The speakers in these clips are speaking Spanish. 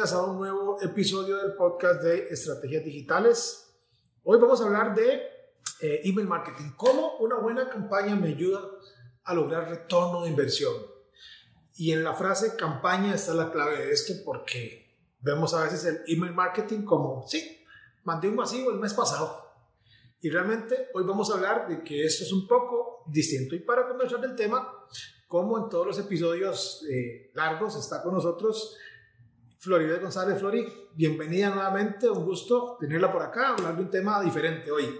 Bienvenidas a un nuevo episodio del podcast de Estrategias Digitales. Hoy vamos a hablar de eh, email marketing, cómo una buena campaña me ayuda a lograr retorno de inversión. Y en la frase campaña está la clave de esto porque vemos a veces el email marketing como, sí, mandé un masivo el mes pasado. Y realmente hoy vamos a hablar de que esto es un poco distinto. Y para conversar del tema, como en todos los episodios eh, largos, está con nosotros Florida González. Flori, bienvenida nuevamente, un gusto tenerla por acá, hablar de un tema diferente hoy.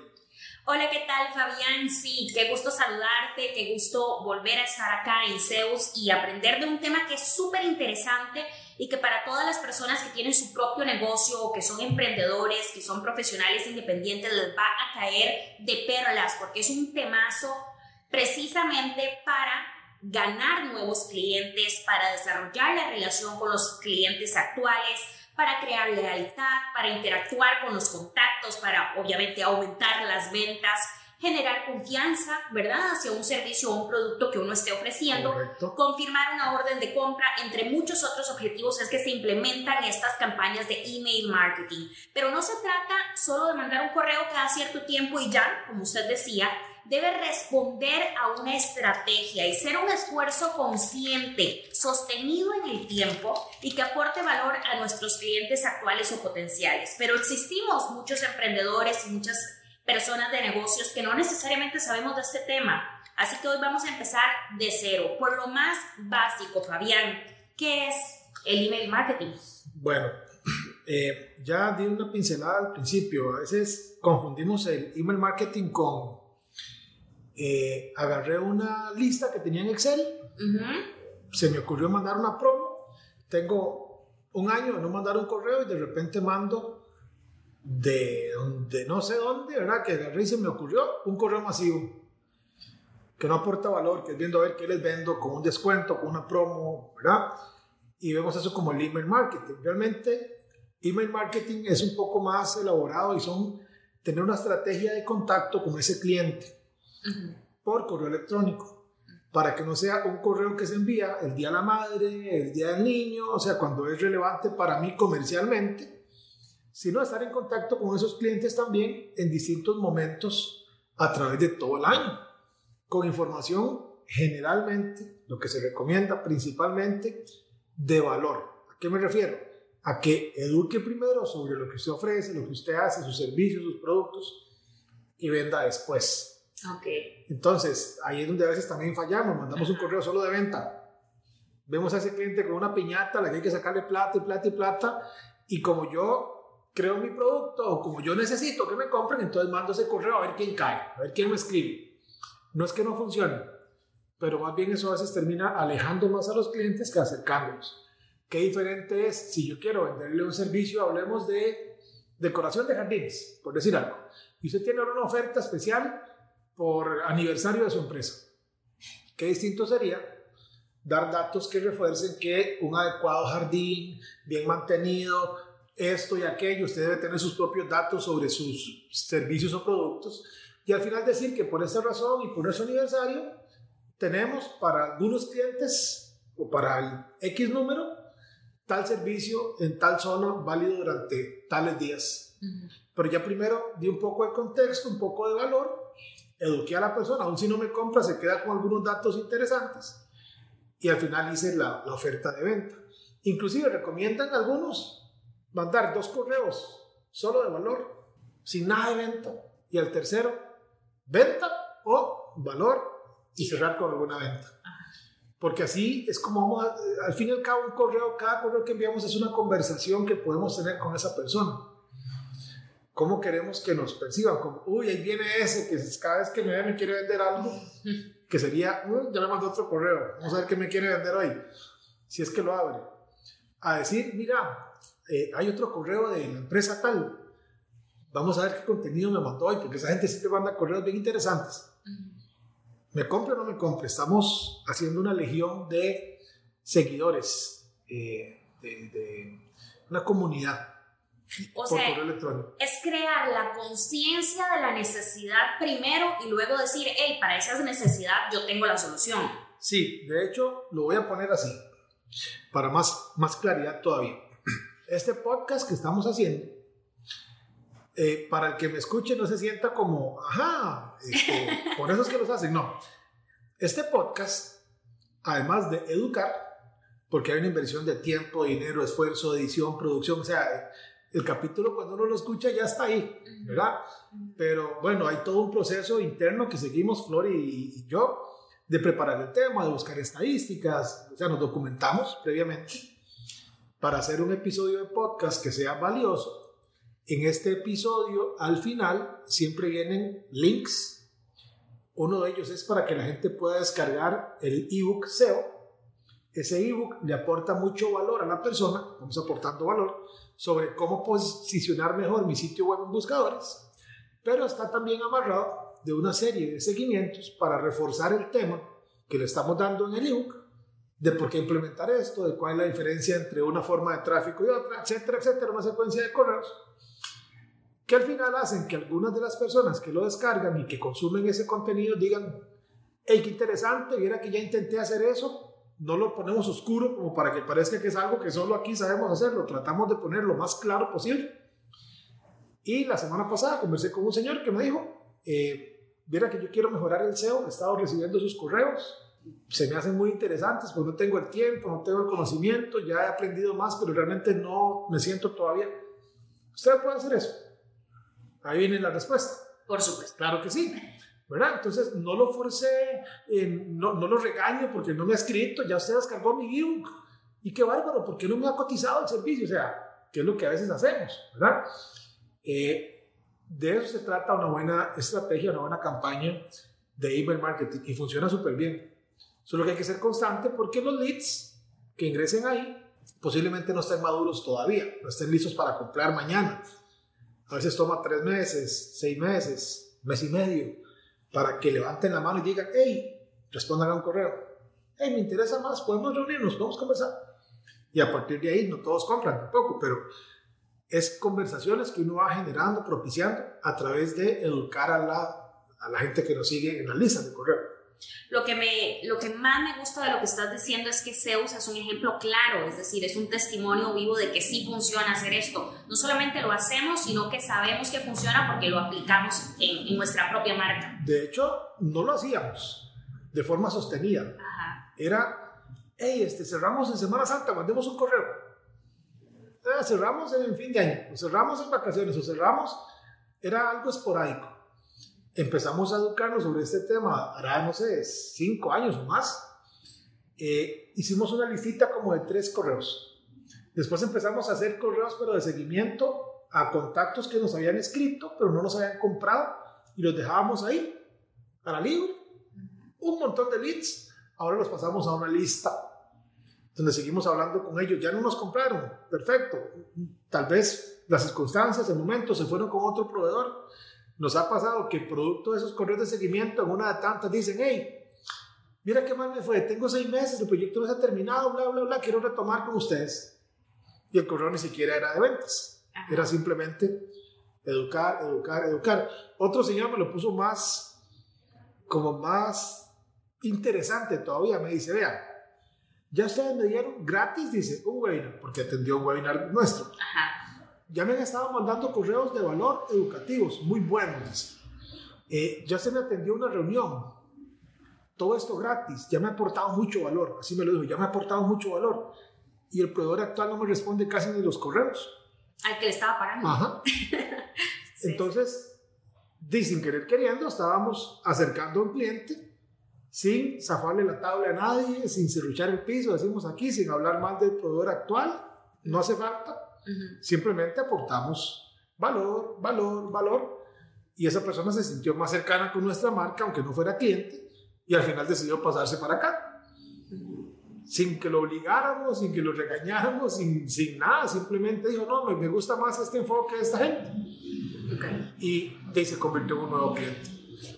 Hola, ¿qué tal Fabián? Sí, qué gusto saludarte, qué gusto volver a estar acá en Zeus y aprender de un tema que es súper interesante y que para todas las personas que tienen su propio negocio o que son emprendedores, que son profesionales independientes, les va a caer de perlas porque es un temazo precisamente para ganar nuevos clientes, para desarrollar la relación con los clientes actuales, para crear lealtad, para interactuar con los contactos, para obviamente aumentar las ventas, generar confianza, ¿verdad? Hacia un servicio o un producto que uno esté ofreciendo, confirmar una orden de compra, entre muchos otros objetivos es que se implementan estas campañas de email marketing. Pero no se trata solo de mandar un correo cada cierto tiempo y ya, como usted decía, debe responder a una estrategia y ser un esfuerzo consciente, sostenido en el tiempo y que aporte valor a nuestros clientes actuales o potenciales. Pero existimos muchos emprendedores y muchas personas de negocios que no necesariamente sabemos de este tema. Así que hoy vamos a empezar de cero, por lo más básico, Fabián. ¿Qué es el email marketing? Bueno, eh, ya di una pincelada al principio. A veces confundimos el email marketing con eh, agarré una lista que tenía en Excel, se me ocurrió mandar una promo, tengo un año de no mandar un correo y de repente mando de, de no sé dónde, ¿verdad? Que agarré y se me ocurrió un correo masivo que no aporta valor, que es viendo a ver qué les vendo con un descuento, con una promo, ¿verdad? Y vemos eso como el email marketing. Realmente, email marketing es un poco más elaborado y son tener una estrategia de contacto con ese cliente por correo electrónico para que no sea un correo que se envía el día de la madre, el día del niño, o sea, cuando es relevante para mí comercialmente, sino estar en contacto con esos clientes también en distintos momentos a través de todo el año, con información generalmente, lo que se recomienda principalmente, de valor. ¿A qué me refiero? A que eduque primero sobre lo que usted ofrece, lo que usted hace, sus servicios, sus productos, y venda después. Okay. Entonces, ahí es donde a veces también fallamos, mandamos un correo solo de venta. Vemos a ese cliente con una piñata la que hay que sacarle plata y plata y plata, y como yo creo mi producto o como yo necesito que me compren, entonces mando ese correo a ver quién cae, a ver quién me escribe. No es que no funcione, pero más bien eso a veces termina alejando más a los clientes que acercándolos. Qué diferente es si yo quiero venderle un servicio, hablemos de decoración de jardines, por decir algo, y usted tiene una oferta especial por aniversario de su empresa. Qué distinto sería dar datos que refuercen que un adecuado jardín, bien mantenido, esto y aquello, usted debe tener sus propios datos sobre sus servicios o productos y al final decir que por esa razón y por ese aniversario tenemos para algunos clientes o para el X número tal servicio en tal zona válido durante tales días. Pero ya primero di un poco de contexto, un poco de valor eduqué a la persona, aún si no me compra, se queda con algunos datos interesantes y al final hice la, la oferta de venta. Inclusive recomiendan algunos mandar dos correos solo de valor, sin nada de venta, y al tercero, venta o valor y cerrar con alguna venta. Porque así es como vamos, a, al fin y al cabo, un correo, cada correo que enviamos es una conversación que podemos tener con esa persona cómo queremos que nos perciban, como, uy, ahí viene ese que cada vez que me ve me quiere vender algo, que sería, "Mm, ya me mandó otro correo, vamos a ver qué me quiere vender hoy, si es que lo abre, a decir, mira, eh, hay otro correo de la empresa tal, vamos a ver qué contenido me mandó hoy, porque esa gente siempre manda correos bien interesantes. Me compre o no me compre, estamos haciendo una legión de seguidores, eh, de, de una comunidad O sea, es crear la conciencia de la necesidad primero y luego decir, hey, para esa necesidad yo tengo la solución. Sí, de hecho, lo voy a poner así, para más, más claridad todavía. Este podcast que estamos haciendo, eh, para el que me escuche no se sienta como, ajá, este, por eso es que los hacen, no. Este podcast, además de educar, porque hay una inversión de tiempo, dinero, esfuerzo, edición, producción, o sea, el capítulo cuando uno lo escucha ya está ahí, ¿verdad? Pero bueno, hay todo un proceso interno que seguimos, Flor y, y yo, de preparar el tema, de buscar estadísticas, o sea, nos documentamos previamente para hacer un episodio de podcast que sea valioso. En este episodio, al final, siempre vienen links. Uno de ellos es para que la gente pueda descargar el ebook SEO. Ese ebook le aporta mucho valor a la persona, vamos aportando valor, sobre cómo posicionar mejor mi sitio web en buscadores, pero está también amarrado de una serie de seguimientos para reforzar el tema que le estamos dando en el ebook, de por qué implementar esto, de cuál es la diferencia entre una forma de tráfico y otra, etcétera, etcétera, una secuencia de correos que al final hacen que algunas de las personas que lo descargan y que consumen ese contenido digan, hey, qué interesante, viera que ya intenté hacer eso, no lo ponemos oscuro como para que parezca que es algo que solo aquí sabemos hacerlo, tratamos de poner lo más claro posible. Y la semana pasada conversé con un señor que me dijo, eh, viera que yo quiero mejorar el SEO, he estado recibiendo sus correos, se me hacen muy interesantes, pues no tengo el tiempo, no tengo el conocimiento, ya he aprendido más, pero realmente no me siento todavía. ¿Usted puede hacer eso? Ahí viene la respuesta. Por supuesto. Claro que sí. ¿Verdad? Entonces no lo forcé, eh, no, no, lo regaño porque no me ha escrito, ya usted descargó mi ebook. Y qué bárbaro, ¿por qué no me ha cotizado el servicio? O sea, ¿qué es lo que a veces hacemos? ¿verdad? Eh, de eso se trata una buena estrategia, una buena campaña de email marketing y funciona súper bien. Solo que hay que ser constante porque los leads que ingresen ahí posiblemente no estén maduros todavía, no estén listos para comprar mañana. A veces toma tres meses, seis meses, mes y medio para que levanten la mano y digan, hey, respondan a un correo. Hey, me interesa más, podemos reunirnos, podemos conversar. Y a partir de ahí, no todos compran tampoco, pero es conversaciones que uno va generando, propiciando a través de educar a la, a la gente que nos sigue en la lista de correo. Lo que, me, lo que más me gusta de lo que estás diciendo es que Zeus es un ejemplo claro, es decir, es un testimonio vivo de que sí funciona hacer esto. No solamente lo hacemos, sino que sabemos que funciona porque lo aplicamos en, en nuestra propia marca. De hecho, no lo hacíamos de forma sostenida. Ajá. Era, hey, este, cerramos en Semana Santa, mandemos un correo. Eh, cerramos en fin de año, o cerramos en vacaciones, o cerramos, era algo esporádico empezamos a educarnos sobre este tema, hará, no sé, cinco años o más. Eh, hicimos una listita como de tres correos. Después empezamos a hacer correos, pero de seguimiento a contactos que nos habían escrito, pero no nos habían comprado, y los dejábamos ahí, a la libre. Un montón de leads. Ahora los pasamos a una lista donde seguimos hablando con ellos. Ya no nos compraron, perfecto. Tal vez las circunstancias, el momento, se fueron con otro proveedor nos ha pasado que producto de esos correos de seguimiento, en una de tantas dicen, hey, mira qué mal me fue, tengo seis meses, el proyecto no se ha terminado, bla, bla, bla, quiero retomar con ustedes. Y el correo ni siquiera era de ventas, era simplemente educar, educar, educar. Otro señor me lo puso más, como más interesante todavía, me dice, vea, ya ustedes me dieron gratis, dice, un webinar, porque atendió un webinar nuestro. Ajá ya me han estado mandando correos de valor educativos, muy buenos. Eh, ya se me atendió una reunión, todo esto gratis, ya me ha aportado mucho valor, así me lo dijo, ya me ha aportado mucho valor. Y el proveedor actual no me responde casi ni los correos. Al que le estaba pagando. Ajá. sí. Entonces, sin querer queriendo, estábamos acercando a un cliente sin zafarle la tabla a nadie, sin cerruchar el piso, decimos aquí, sin hablar mal del proveedor actual, no hace falta Uh -huh. Simplemente aportamos valor, valor, valor y esa persona se sintió más cercana con nuestra marca, aunque no fuera cliente, y al final decidió pasarse para acá. Sin que lo obligáramos, sin que lo regañáramos, sin, sin nada, simplemente dijo, no, me, me gusta más este enfoque de esta gente. Y, y se convirtió en un nuevo cliente.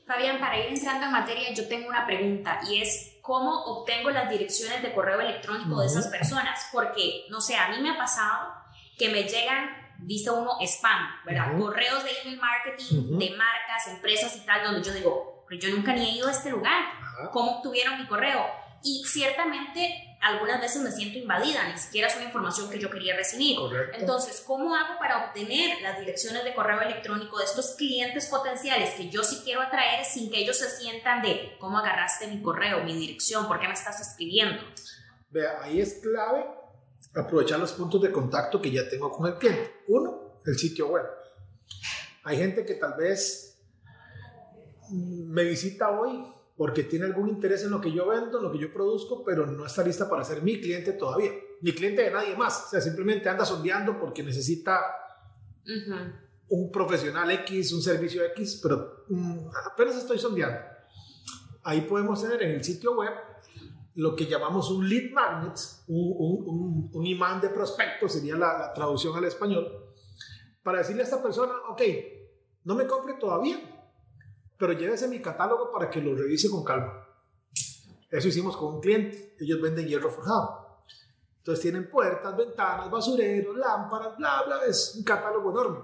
Fabián, para ir entrando en materia, yo tengo una pregunta y es cómo obtengo las direcciones de correo electrónico de esas personas, porque, no sé, a mí me ha pasado que me llegan, dice uno, spam, ¿verdad? Correos de email marketing de marcas, empresas y tal, donde yo digo, pero yo nunca ni he ido a este lugar, ¿cómo obtuvieron mi correo? Y ciertamente algunas veces me siento invadida, ni siquiera es una información que yo quería recibir. Entonces, ¿cómo hago para obtener las direcciones de correo electrónico de estos clientes potenciales que yo sí quiero atraer sin que ellos se sientan de cómo agarraste mi correo, mi dirección, por qué me estás escribiendo? Vea, ahí es clave aprovechar los puntos de contacto que ya tengo con el cliente. Uno, el sitio web. Hay gente que tal vez me visita hoy porque tiene algún interés en lo que yo vendo, en lo que yo produzco, pero no está lista para ser mi cliente todavía. Mi cliente de nadie más. O sea, simplemente anda sondeando porque necesita un profesional X, un servicio X, pero mm, apenas estoy sondeando. Ahí podemos tener en el sitio web lo que llamamos un lead magnet, un, imán de prospecto, sería la, la traducción al español, para decirle a esta persona, ok, no me compre todavía, pero llévese mi catálogo para que lo revise con calma. Eso hicimos con un cliente. Ellos venden hierro forjado. Entonces tienen puertas, ventanas, basureros, lámparas, bla, bla. Es un catálogo enorme.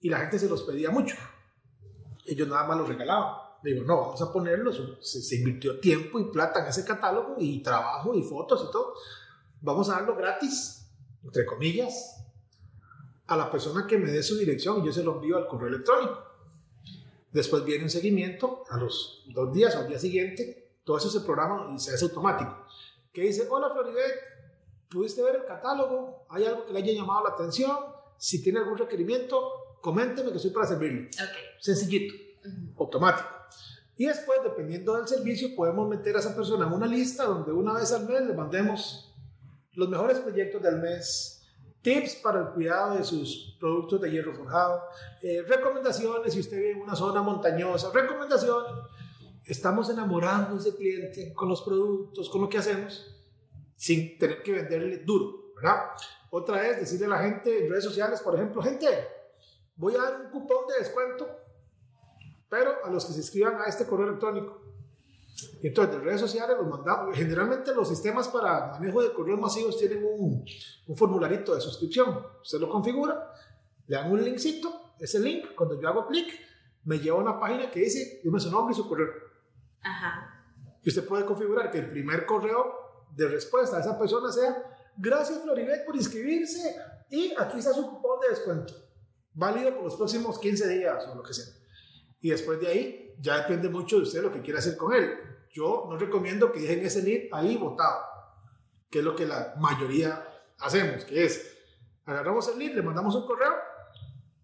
Y la gente se los pedía mucho. Ellos nada más los regalaban. Digo, no, vamos a ponerlos. Se, se invirtió tiempo y plata en ese catálogo y trabajo y fotos y todo. Vamos a darlo gratis, entre comillas, a la persona que me dé su dirección y yo se lo envío al correo electrónico. Después viene un seguimiento a los dos días o al día siguiente. Todo eso se programa y se hace automático. Que dice, hola Floribet, ¿pudiste ver el catálogo? ¿Hay algo que le haya llamado la atención? Si tiene algún requerimiento, coménteme que estoy para servirle. Okay. Sencillito, automático. Y después, dependiendo del servicio, podemos meter a esa persona en una lista donde una vez al mes le mandemos los mejores proyectos del mes, tips para el cuidado de sus productos de hierro forjado, eh, recomendaciones si usted vive en una zona montañosa, recomendaciones. Estamos enamorando a ese cliente con los productos, con lo que hacemos, sin tener que venderle duro, ¿verdad? Otra es decirle a la gente en redes sociales, por ejemplo, gente, voy a dar un cupón de descuento, pero a los que se inscriban a este correo electrónico. Entonces, de redes sociales los mandamos. Generalmente los sistemas para manejo de correos masivos tienen un, un formularito de suscripción. Usted lo configura, le dan un linkcito, ese link, cuando yo hago clic, me lleva a una página que dice, dime su nombre y su correo. Ajá. Y usted puede configurar que el primer correo de respuesta a esa persona sea, gracias Floribet por inscribirse y aquí está su cupón de descuento. Válido por los próximos 15 días o lo que sea. Y después de ahí, ya depende mucho de usted lo que quiera hacer con él. Yo no recomiendo que dejen ese lead ahí botado, que es lo que la mayoría hacemos, que es agarramos el lead, le mandamos un correo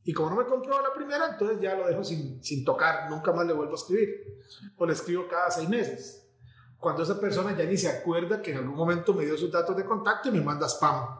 y como no me compró la primera, entonces ya lo dejo sin, sin tocar, nunca más le vuelvo a escribir. O le escribo cada seis meses. Cuando esa persona ya ni se acuerda que en algún momento me dio sus datos de contacto y me manda spam.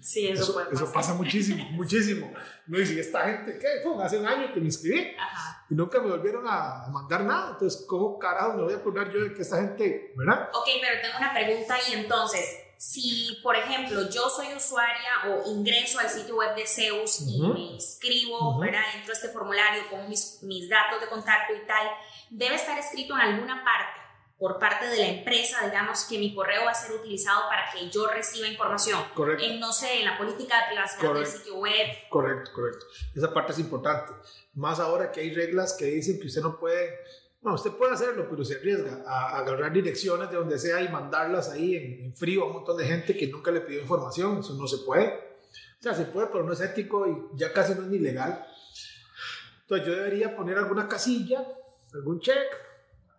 Sí, eso, Eso, puede eso pasa muchísimo, muchísimo. No dice, esta gente, ¿qué? Fue hace un año que me inscribí Ajá. y nunca me volvieron a mandar nada. Entonces, ¿cómo carajo me voy a acordar yo de que esta gente, ¿verdad? Ok, pero tengo una pregunta y entonces, si por ejemplo yo soy usuaria o ingreso al sitio web de Zeus y me inscribo. ¿verdad? Entro a este formulario con mis, mis datos de contacto y tal, debe estar escrito en alguna parte por parte de la empresa, digamos, que mi correo va a ser utilizado para que yo reciba información. Correcto. En, no sé, en la política de privacidad del Correcto. sitio web. Correcto, correcto. Esa parte es importante. Más ahora que hay reglas que dicen que usted no puede, bueno, usted puede hacerlo, pero se arriesga a, a agarrar direcciones de donde sea y mandarlas ahí en, en frío a un montón de gente que nunca le pidió información. Eso no se puede. O sea, se puede, pero no es ético y ya casi no es ni legal. Entonces yo debería poner alguna casilla, algún check,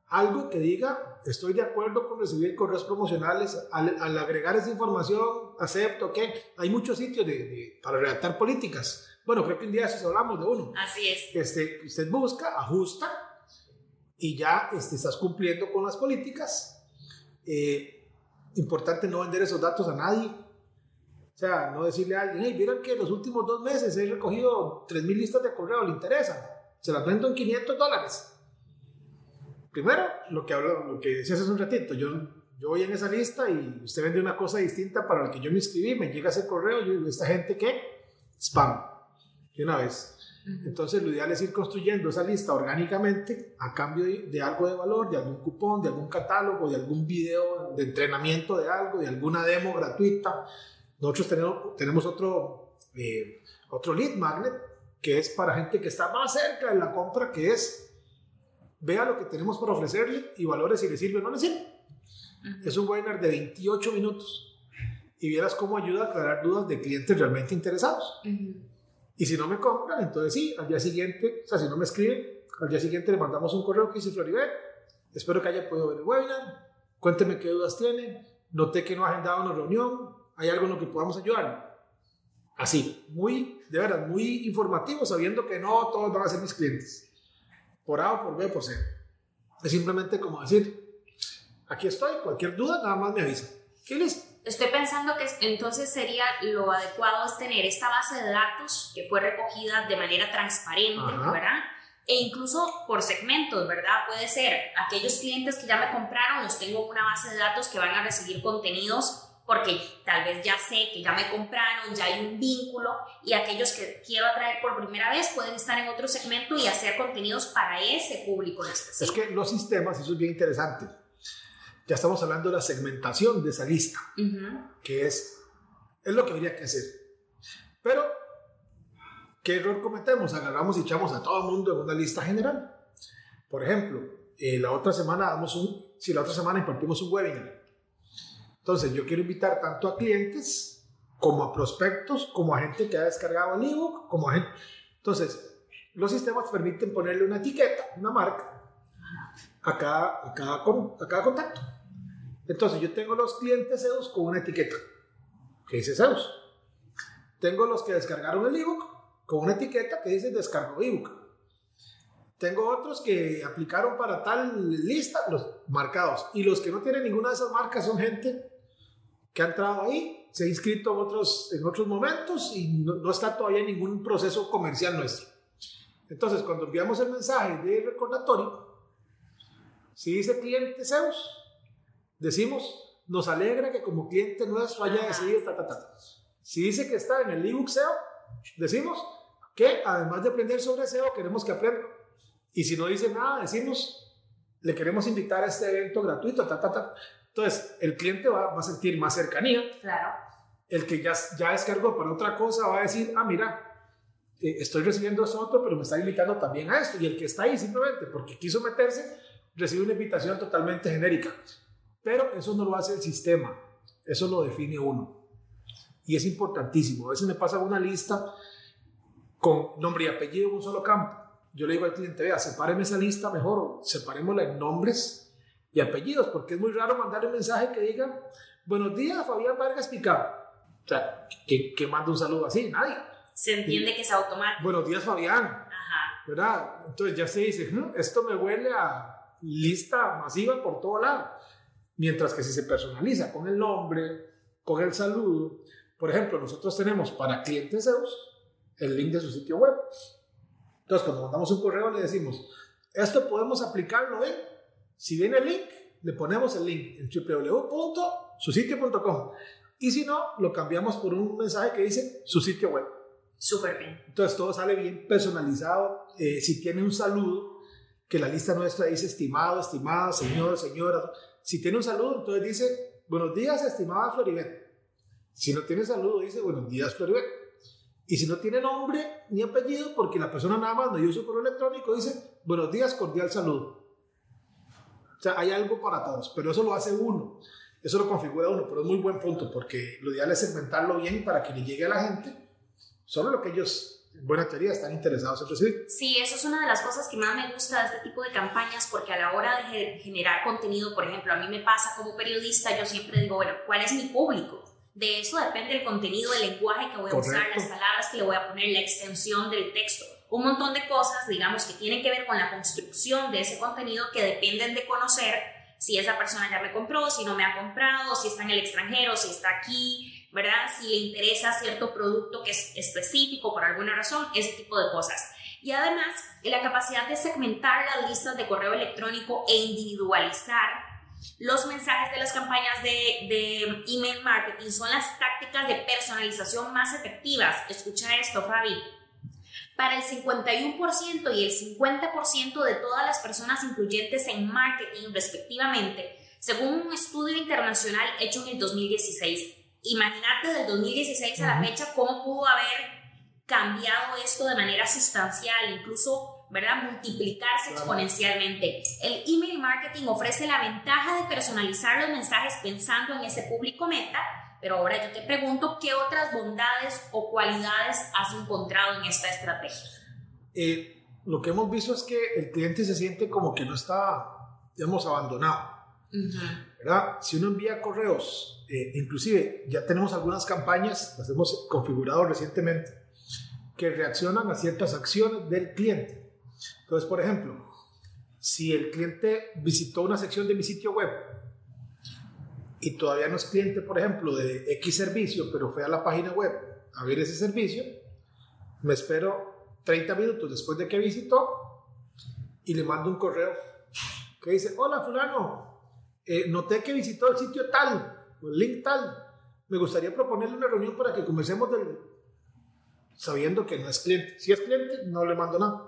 algo que diga, estoy de acuerdo con recibir correos promocionales, al, al agregar esa información, acepto que hay muchos sitios de, de- para redactar políticas. Bueno, creo que un día de esos hablamos de uno. Así es. Este, usted busca, ajusta y ya este, estás cumpliendo con las políticas. Eh, importante no vender esos datos a nadie. O sea, no decirle a alguien, hey, vieron que los últimos dos meses he recogido 3.000 listas de correo, ¿le interesa? Se las vendo en 500 dólares. Primero, lo que, hablo, lo que decías hace un ratito, yo, yo voy en esa lista y usted vende una cosa distinta para la que yo me inscribí, me llega ese correo, yo digo, ¿esta gente qué? Spam, de una vez. Entonces, lo ideal es ir construyendo esa lista orgánicamente a cambio de, algo de valor, de algún cupón, de algún catálogo, de algún video de entrenamiento de algo, de alguna demo gratuita. Nosotros tenemos, tenemos otro, eh, otro lead magnet que es para gente que está más cerca de la compra, que es vea lo que tenemos para ofrecerle y valore si le sirve o no le sirve. Es un webinar de 28 minutos y vieras cómo ayuda a aclarar dudas de clientes realmente interesados. Y si no me compran, entonces sí, al día siguiente, o sea, si no me escriben, al día siguiente le mandamos un correo que dice Floribé, espero que haya podido ver el webinar, cuénteme qué dudas tiene, noté que no ha agendado una reunión, hay algo en lo que podamos ayudar. Así, muy, de verdad, muy informativo, sabiendo que no todos van a ser mis clientes, por A o por B o por C. Es simplemente como decir, aquí estoy, cualquier duda, nada más me avisa. ¿Qué listo? Estoy pensando que entonces sería lo adecuado es tener esta base de datos que fue recogida de manera transparente, ¿verdad? E incluso por segmentos, ¿verdad? Puede ser aquellos clientes que ya me compraron, los tengo en una base de datos que van a recibir contenidos porque tal vez ya sé que ya me compraron, ya hay un vínculo y aquellos que quiero atraer por primera vez pueden estar en otro segmento y hacer contenidos para ese público en Es que los sistemas, eso es bien interesante ya estamos hablando de la segmentación de esa lista, que es, es lo que habría que hacer. Pero, ¿qué error cometemos? Agarramos y echamos a todo el mundo en una lista general. Por ejemplo, eh, la otra semana damos un, si la otra semana impartimos un webinar. Entonces, yo quiero invitar tanto a clientes como a prospectos, como a gente que ha descargado el ebook, como a gente. Entonces, los sistemas permiten ponerle una etiqueta, una marca, a cada, a cada, a cada contacto. Entonces yo tengo los clientes Zeus con una etiqueta que dice Zeus. Tengo los que descargaron el ebook con una etiqueta que dice descargo ebook. Tengo otros que aplicaron para tal lista, los marcados. Y los que no tienen ninguna de esas marcas son gente que ha entrado ahí, se ha inscrito en otros, en otros momentos y no, no está todavía en ningún proceso comercial nuestro. Entonces, cuando enviamos el mensaje de recordatorio, si dice cliente Zeus, decimos, nos alegra que como cliente nuestro haya decidido ta, ta, ta. Si dice que está en el ebook SEO, decimos que además de aprender sobre SEO, queremos que aprenda. Y si no dice nada, decimos, le queremos invitar a este evento gratuito, ta, ta, ta. Entonces, el cliente va, va a sentir más cercanía. Claro. El que ya, ya descargó para otra cosa va a decir, ah, mira, eh, estoy recibiendo esto otro, pero me está invitando también a esto. Y el que está ahí simplemente porque quiso meterse, recibe una invitación totalmente genérica. Pero eso no lo hace el sistema, eso lo define uno. Y es importantísimo. A veces me pasa una lista con nombre y apellido en un solo campo. Yo le digo al cliente, vea, sepáreme esa lista mejor, separémosla en nombres y apellidos, porque es muy raro mandar un mensaje que diga, buenos días, Fabián Vargas Picado. O sea, que, manda un saludo así? Nadie. Se entiende que es automático. Buenos días, Fabián. Ajá. ¿Verdad? Entonces ya se dice, esto me huele a lista masiva por todo lado. Mientras que si se personaliza con el nombre, con el saludo, por ejemplo, nosotros tenemos para clientes Zeus el link de su sitio web. Entonces, cuando mandamos un correo, le decimos, esto podemos aplicarlo en, si viene el link, le ponemos el link en www.susitio.com. Y si no, lo cambiamos por un mensaje que dice su sitio web. Súper bien. Entonces, todo sale bien personalizado. Eh, si tiene un saludo, que la lista nuestra dice estimado, estimada, señor, señora. Si tiene un saludo, entonces dice, buenos días, estimada Floribet. Si no tiene saludo, dice, buenos días, Floribet. Y si no tiene nombre ni apellido, porque la persona nada más no dio su correo electrónico, dice, buenos días, cordial saludo. O sea, hay algo para todos, pero eso lo hace uno. Eso lo configura uno, pero es muy buen punto, porque lo ideal es segmentarlo bien para que le llegue a la gente solo lo que ellos buena teoría están interesados en recibir. Sí, eso es una de las cosas que más me gusta de este tipo de campañas porque a la hora de generar contenido, por ejemplo, a mí me pasa como periodista, yo siempre digo, bueno, ¿cuál es mi público? De eso depende el contenido, el lenguaje que voy a usar, las palabras que le voy a poner, la extensión del texto. Un montón de cosas, digamos, que tienen que ver con la construcción de ese contenido que dependen de conocer si esa persona ya me compró, si no me ha comprado, si está en el extranjero, si está aquí, ¿verdad? Si le interesa cierto producto que es específico por alguna razón, ese tipo de cosas. Y además, la capacidad de segmentar las listas de correo electrónico e individualizar los mensajes de las campañas de, email marketing son las tácticas de personalización más efectivas. Escucha esto, Fabi. Para el 51% y el 50% de todas las personas influyentes en marketing, respectivamente, según un estudio internacional hecho en el 2016. Imagínate del 2016 a la fecha cómo pudo haber cambiado esto de manera sustancial, incluso, ¿verdad? Multiplicarse exponencialmente. El email marketing ofrece la ventaja de personalizar los mensajes pensando en ese público meta, pero ahora yo te pregunto, ¿qué otras bondades o cualidades has encontrado en esta estrategia? Eh, lo que hemos visto es que el cliente se siente como que no está, digamos, abandonado. ¿verdad? Si uno envía correos, eh, inclusive ya tenemos algunas campañas, las hemos configurado recientemente, que reaccionan a ciertas acciones del cliente. Entonces, por ejemplo, si el cliente visitó una sección de mi sitio web y todavía no es cliente, por ejemplo, de X servicio, pero fue a la página web a ver ese servicio, me espero 30 minutos después de que visitó y le mando un correo que dice, hola fulano, eh, noté que visitó el sitio tal, el link tal, me gustaría proponerle una reunión para que comencemos del, sabiendo que no es cliente. Si es cliente, no le mando nada.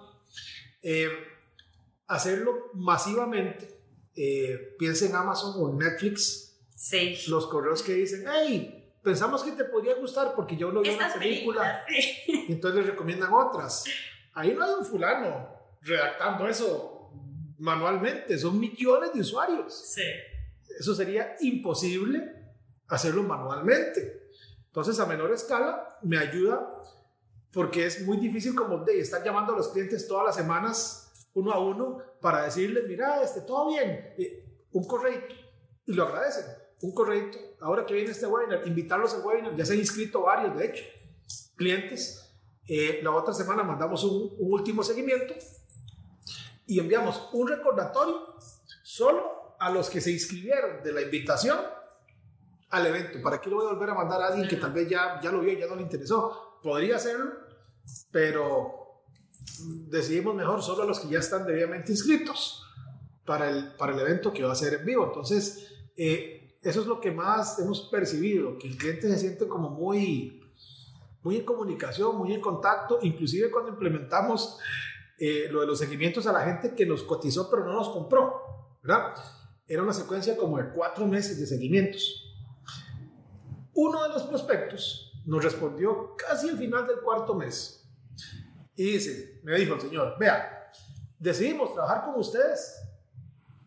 Eh, hacerlo masivamente, eh, piensa en Amazon o en Netflix, sí. los correos que dicen, hey, pensamos que te podría gustar porque yo no vi una película, sí. entonces le recomiendan otras. Ahí no hay un fulano redactando eso manualmente, son millones de usuarios. Sí. Eso sería imposible hacerlo manualmente. Entonces, a menor escala, me ayuda porque es muy difícil como de estar llamando a los clientes todas las semanas, uno a uno, para decirles, mira, este, todo bien, un correo, y lo agradecen, un correo, ahora que viene este webinar, invitarlos al webinar, ya se han inscrito varios, de hecho, clientes, eh, la otra semana mandamos un, un último seguimiento y enviamos un recordatorio solo a los que se inscribieron de la invitación al evento. ¿Para qué lo voy a volver a mandar a alguien que tal vez ya, ya lo vio y ya no le interesó? podría hacerlo, pero decidimos mejor solo a los que ya están debidamente inscritos para el, para el evento que va a ser en vivo. Entonces, eh, eso es lo que más hemos percibido, que el cliente se siente como muy, muy en comunicación, muy en contacto, inclusive cuando implementamos eh, lo de los seguimientos a la gente que nos cotizó pero no nos compró. Era una secuencia como de cuatro meses de seguimientos. Uno de los prospectos nos respondió casi al final del cuarto mes. Y dice, me dijo el señor, vea, decidimos trabajar con ustedes.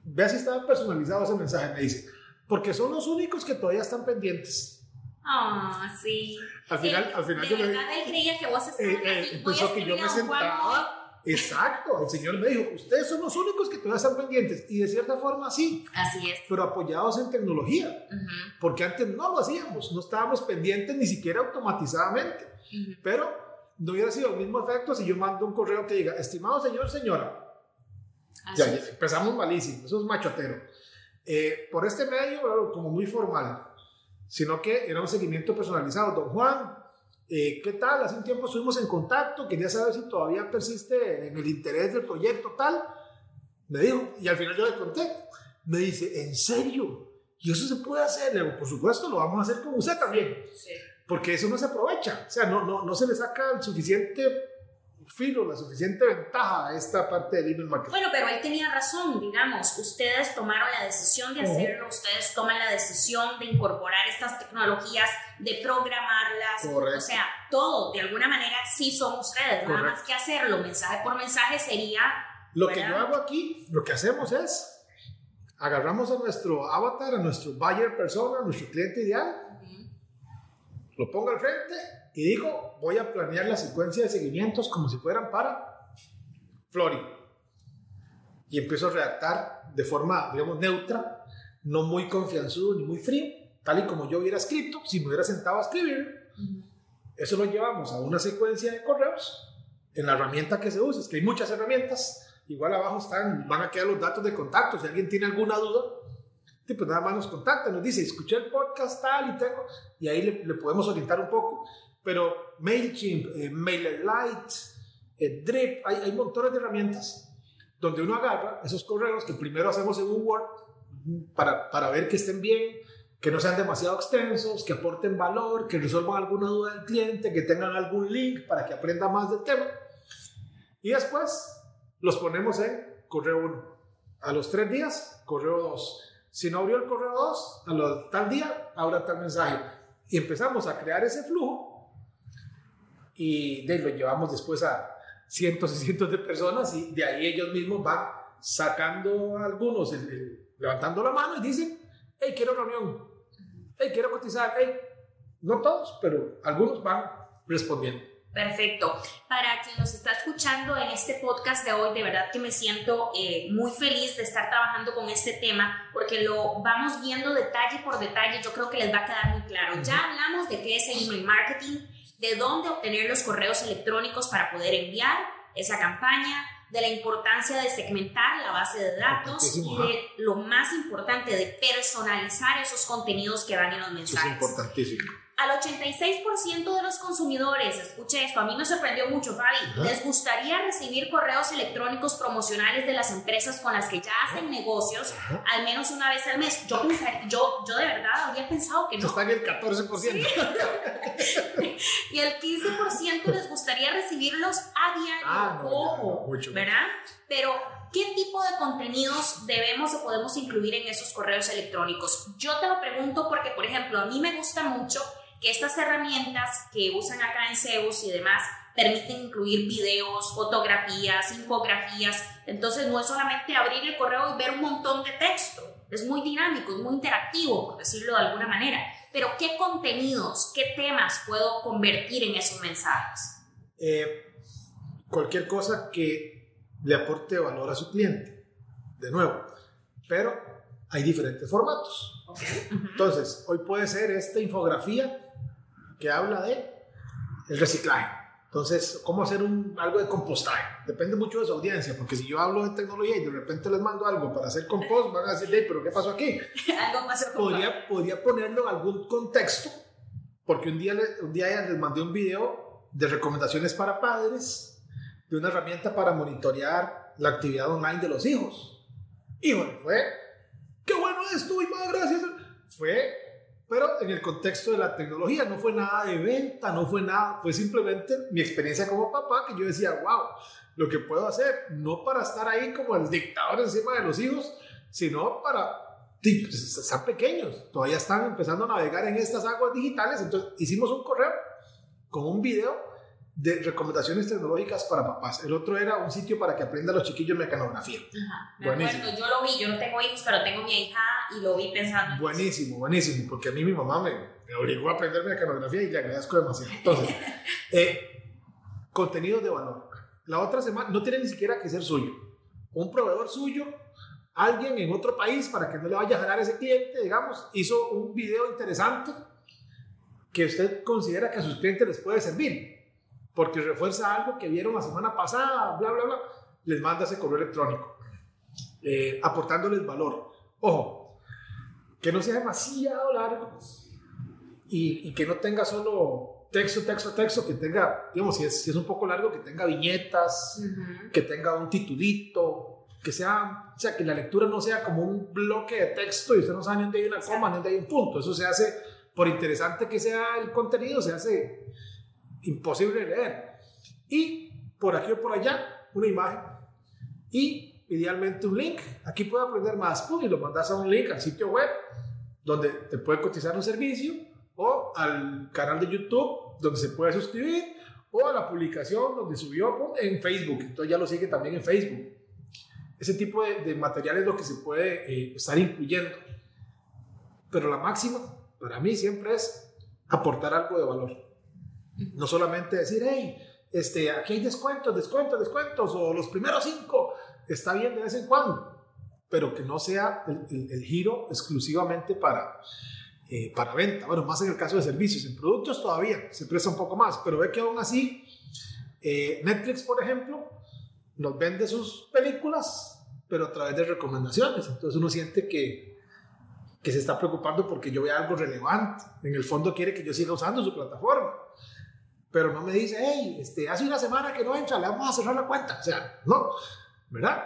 Vea si estaba personalizado ese mensaje, me dice, porque son los únicos que todavía están pendientes. Ah, oh, sí. Al final, al final de yo verdad él creía que vos estabas eh, eh, pensó que yo me sentaba. Exacto, el Señor me dijo, ustedes son los únicos que todavía están pendientes. Y de cierta forma sí. Así es. Pero apoyados en tecnología. Uh -huh. Porque antes no lo hacíamos, no estábamos pendientes ni siquiera automatizadamente. Uh -huh. Pero no hubiera sido el mismo efecto si yo mando un correo que diga, estimado señor, señora. Ya, ya, empezamos malísimo, eso es machotero. Eh, por este medio, como muy formal, sino que era un seguimiento personalizado. Don Juan, eh, ¿qué tal? Hace un tiempo estuvimos en contacto, quería saber si todavía persiste en el interés del proyecto tal. Me dijo, y al final yo le conté. Me dice, ¿en serio? ¿Y eso se puede hacer? Le digo, por supuesto, lo vamos a hacer con usted también. Sí. Porque eso no se aprovecha. O sea, no, no, no se le saca el suficiente filo, la suficiente ventaja a esta parte del email marketing. Bueno, pero él tenía razón, digamos, ustedes tomaron la decisión de hacerlo, uh -huh. ustedes toman la decisión de incorporar estas tecnologías, de programarlas, Correcto. o sea, todo, de alguna manera sí son ustedes, Correcto. nada más que hacerlo, mensaje por mensaje sería... Lo ¿verdad? que yo hago aquí, lo que hacemos es, agarramos a nuestro avatar, a nuestro buyer persona, a nuestro cliente ideal, uh -huh. lo pongo al frente y digo, voy a planear la secuencia de seguimientos como si fueran para Flori. Y empiezo a redactar de forma, digamos, neutra, no muy confianzudo ni muy frío, tal y como yo hubiera escrito, si me hubiera sentado a escribir. Uh -huh. Eso lo llevamos a una secuencia de correos en la herramienta que se usa, es que hay muchas herramientas, igual abajo están, van a quedar los datos de contacto, si alguien tiene alguna duda, pues nada más nos contacta, nos dice, escuché el podcast tal y tengo, y ahí le, le podemos orientar un poco pero MailChimp, eh, MailerLite, eh, Drip, hay, hay montones de herramientas donde uno agarra esos correos que primero hacemos en un Word para, para ver que estén bien, que no sean demasiado extensos, que aporten valor, que resuelvan alguna duda del cliente, que tengan algún link para que aprenda más del tema. Y después los ponemos en correo 1. A los tres días, correo 2. Si no abrió el correo 2, a los, tal día, ahora tal mensaje. Y empezamos a crear ese flujo y de, lo llevamos después a cientos y cientos de personas y de ahí ellos mismos van sacando algunos, levantando la mano y dicen, hey, quiero reunión, hey, quiero cotizar, hey, no todos, pero algunos van respondiendo. Perfecto. Para quien nos está escuchando en este podcast de hoy, de verdad que me siento eh, muy feliz de estar trabajando con este tema porque lo vamos viendo detalle por detalle. Yo creo que les va a quedar muy claro. Ya hablamos de qué es el email marketing, de dónde obtener los correos electrónicos para poder enviar esa campaña, de la importancia de segmentar la base de datos y de lo más importante de personalizar esos contenidos que van en los mensajes. es importantísimo al 86% de los consumidores, escuche esto, a mí me sorprendió mucho, Fabi, les gustaría recibir correos electrónicos promocionales de las empresas con las que ya hacen negocios al menos una vez al mes. Yo, yo, yo de verdad habría pensado que no. Está en el 14%. y el 15% les gustaría recibirlos a diario. Ah, no, ¿verdad? Pero ¿Qué tipo de contenidos debemos o podemos incluir en esos correos electrónicos? Yo te lo pregunto porque, por ejemplo, a mí me gusta mucho que estas herramientas que usan acá en Zeus y demás permiten incluir videos, fotografías, infografías. Entonces no es solamente abrir el correo y ver un montón de texto. Es muy dinámico, es muy interactivo, por decirlo de alguna manera. Pero ¿qué contenidos, qué temas puedo convertir en esos mensajes? Eh, cualquier cosa que le aporte valor a su cliente. De nuevo, pero hay diferentes formatos. Entonces, hoy puede ser esta infografía que habla de el reciclaje. Entonces, ¿cómo hacer un, algo de compostaje? Depende mucho de su audiencia, porque si yo hablo de tecnología y de repente les mando algo para hacer compost, van a decir, hey, pero ¿qué pasó aquí? algo pasó podría, podría ponerlo en algún contexto, porque un día, un día les mandé un video de recomendaciones para padres de una herramienta para monitorear la actividad online de los hijos. Híjole, fue, qué bueno esto y más gracias. Fue, pero en el contexto de la tecnología, no fue nada de venta, no fue nada, fue simplemente mi experiencia como papá que yo decía, wow, lo que puedo hacer, no para estar ahí como el dictador encima de los hijos, sino para pues, están pequeños, todavía están empezando a navegar en estas aguas digitales. Entonces hicimos un correo con un video de recomendaciones tecnológicas para papás. El otro era un sitio para que aprendan los chiquillos mecanografía. buenísimo. yo lo vi, yo no tengo hijos, pero tengo mi hija y lo vi pensando. Buenísimo, buenísimo, porque a mí mi mamá me, me obligó a aprender mecanografía y le agradezco demasiado. Entonces, eh, contenido de valor. La otra semana no tiene ni siquiera que ser suyo. Un proveedor suyo, alguien en otro país para que no le vaya a jalar ese cliente, digamos, hizo un video interesante que usted considera que a sus clientes les puede servir porque refuerza algo que vieron la semana pasada, bla, bla, bla, les manda ese correo electrónico, eh, aportándoles valor. Ojo, que no sea demasiado largo y, y, que no tenga solo texto, texto, texto, que tenga, digamos, si es, si es un poco largo, que tenga viñetas, que tenga un titulito, que sea, o sea, que la lectura no sea como un bloque de texto y usted no sabe ni dónde hay una coma, ni dónde hay un punto. Eso se hace, por interesante que sea el contenido, se hace imposible de leer. Y por aquí o por allá, una imagen. Y idealmente un link. Aquí puedo aprender más. Pum, y lo mandas a un link al sitio web donde te puede cotizar un servicio o al canal de YouTube donde se puede suscribir o a la publicación donde subió en Facebook. Entonces ya lo sigue también en Facebook. Ese tipo de, material es lo que se puede eh, estar incluyendo. Pero la máxima para mí siempre es aportar algo de valor. No solamente decir, hey, este, aquí hay descuentos, descuentos, descuentos, o los primeros cinco, está bien de vez en cuando, pero que no sea el, giro exclusivamente para, eh, para venta. Bueno, más en el caso de servicios, en productos todavía se presta un poco más, pero ve que aún así, eh, Netflix, por ejemplo, nos vende sus películas, pero a través de recomendaciones. Entonces uno siente que, que se está preocupando porque yo vea algo relevante. En el fondo quiere que yo siga usando su plataforma pero no me dice, hey, este, hace una semana que no entra, le vamos a cerrar la cuenta. O sea, no, ¿verdad?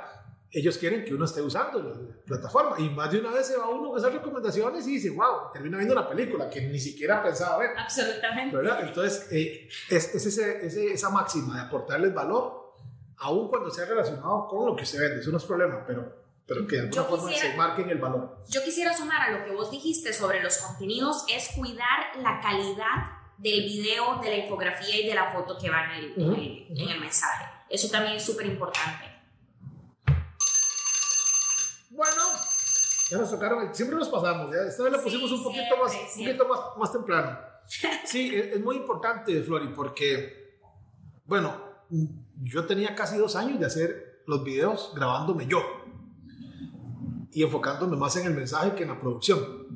Ellos quieren que uno esté usando la, plataforma y más de una vez se va uno con esas recomendaciones y dice, wow, termina viendo una película que ni siquiera pensaba ver. Absolutamente. ¿verdad? Entonces, eh, es, es ese, ese, esa máxima de aportarles valor, aun cuando sea relacionado con lo que se vende. Eso no es problema, pero pero que de alguna forma se marquen el valor. Yo quisiera sumar a lo que vos dijiste sobre los contenidos, es cuidar la calidad del video, de la infografía y de la foto que va en el, en el, mensaje. Eso también es súper importante. Bueno, ya nos tocaron, siempre nos pasamos, ¿ya? esta vez lo pusimos un poquito, más, un poquito más, más temprano. Sí, es, es muy importante, Flori, porque, bueno, yo tenía casi dos años de hacer los videos grabándome yo y enfocándome más en el mensaje que en la producción.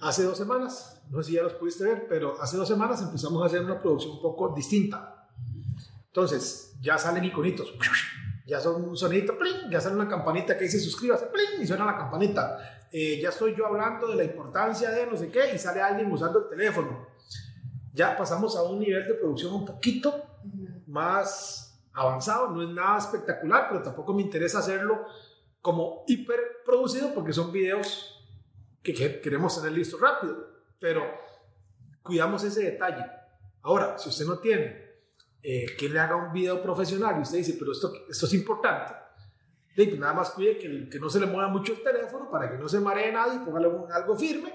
Hace dos semanas, no sé si ya los pudiste ver, pero hace dos semanas empezamos a hacer una producción un poco distinta. Entonces, ya salen iconitos, ya son un sonito, ya sale una campanita que dice suscríbase, y suena la campanita. Eh, ya estoy yo hablando de la importancia de no sé qué y sale alguien usando el teléfono. Ya pasamos a un nivel de producción un poquito más avanzado, no es nada espectacular, pero tampoco me interesa hacerlo como hiper producido porque son videos que queremos tener listos rápido, pero cuidamos ese detalle. Ahora, si usted no tiene eh, que le haga un video profesional y usted dice, pero esto, esto es importante, pues nada más cuide que, que, no se le mueva mucho el teléfono para que no se maree nadie, póngale algo firme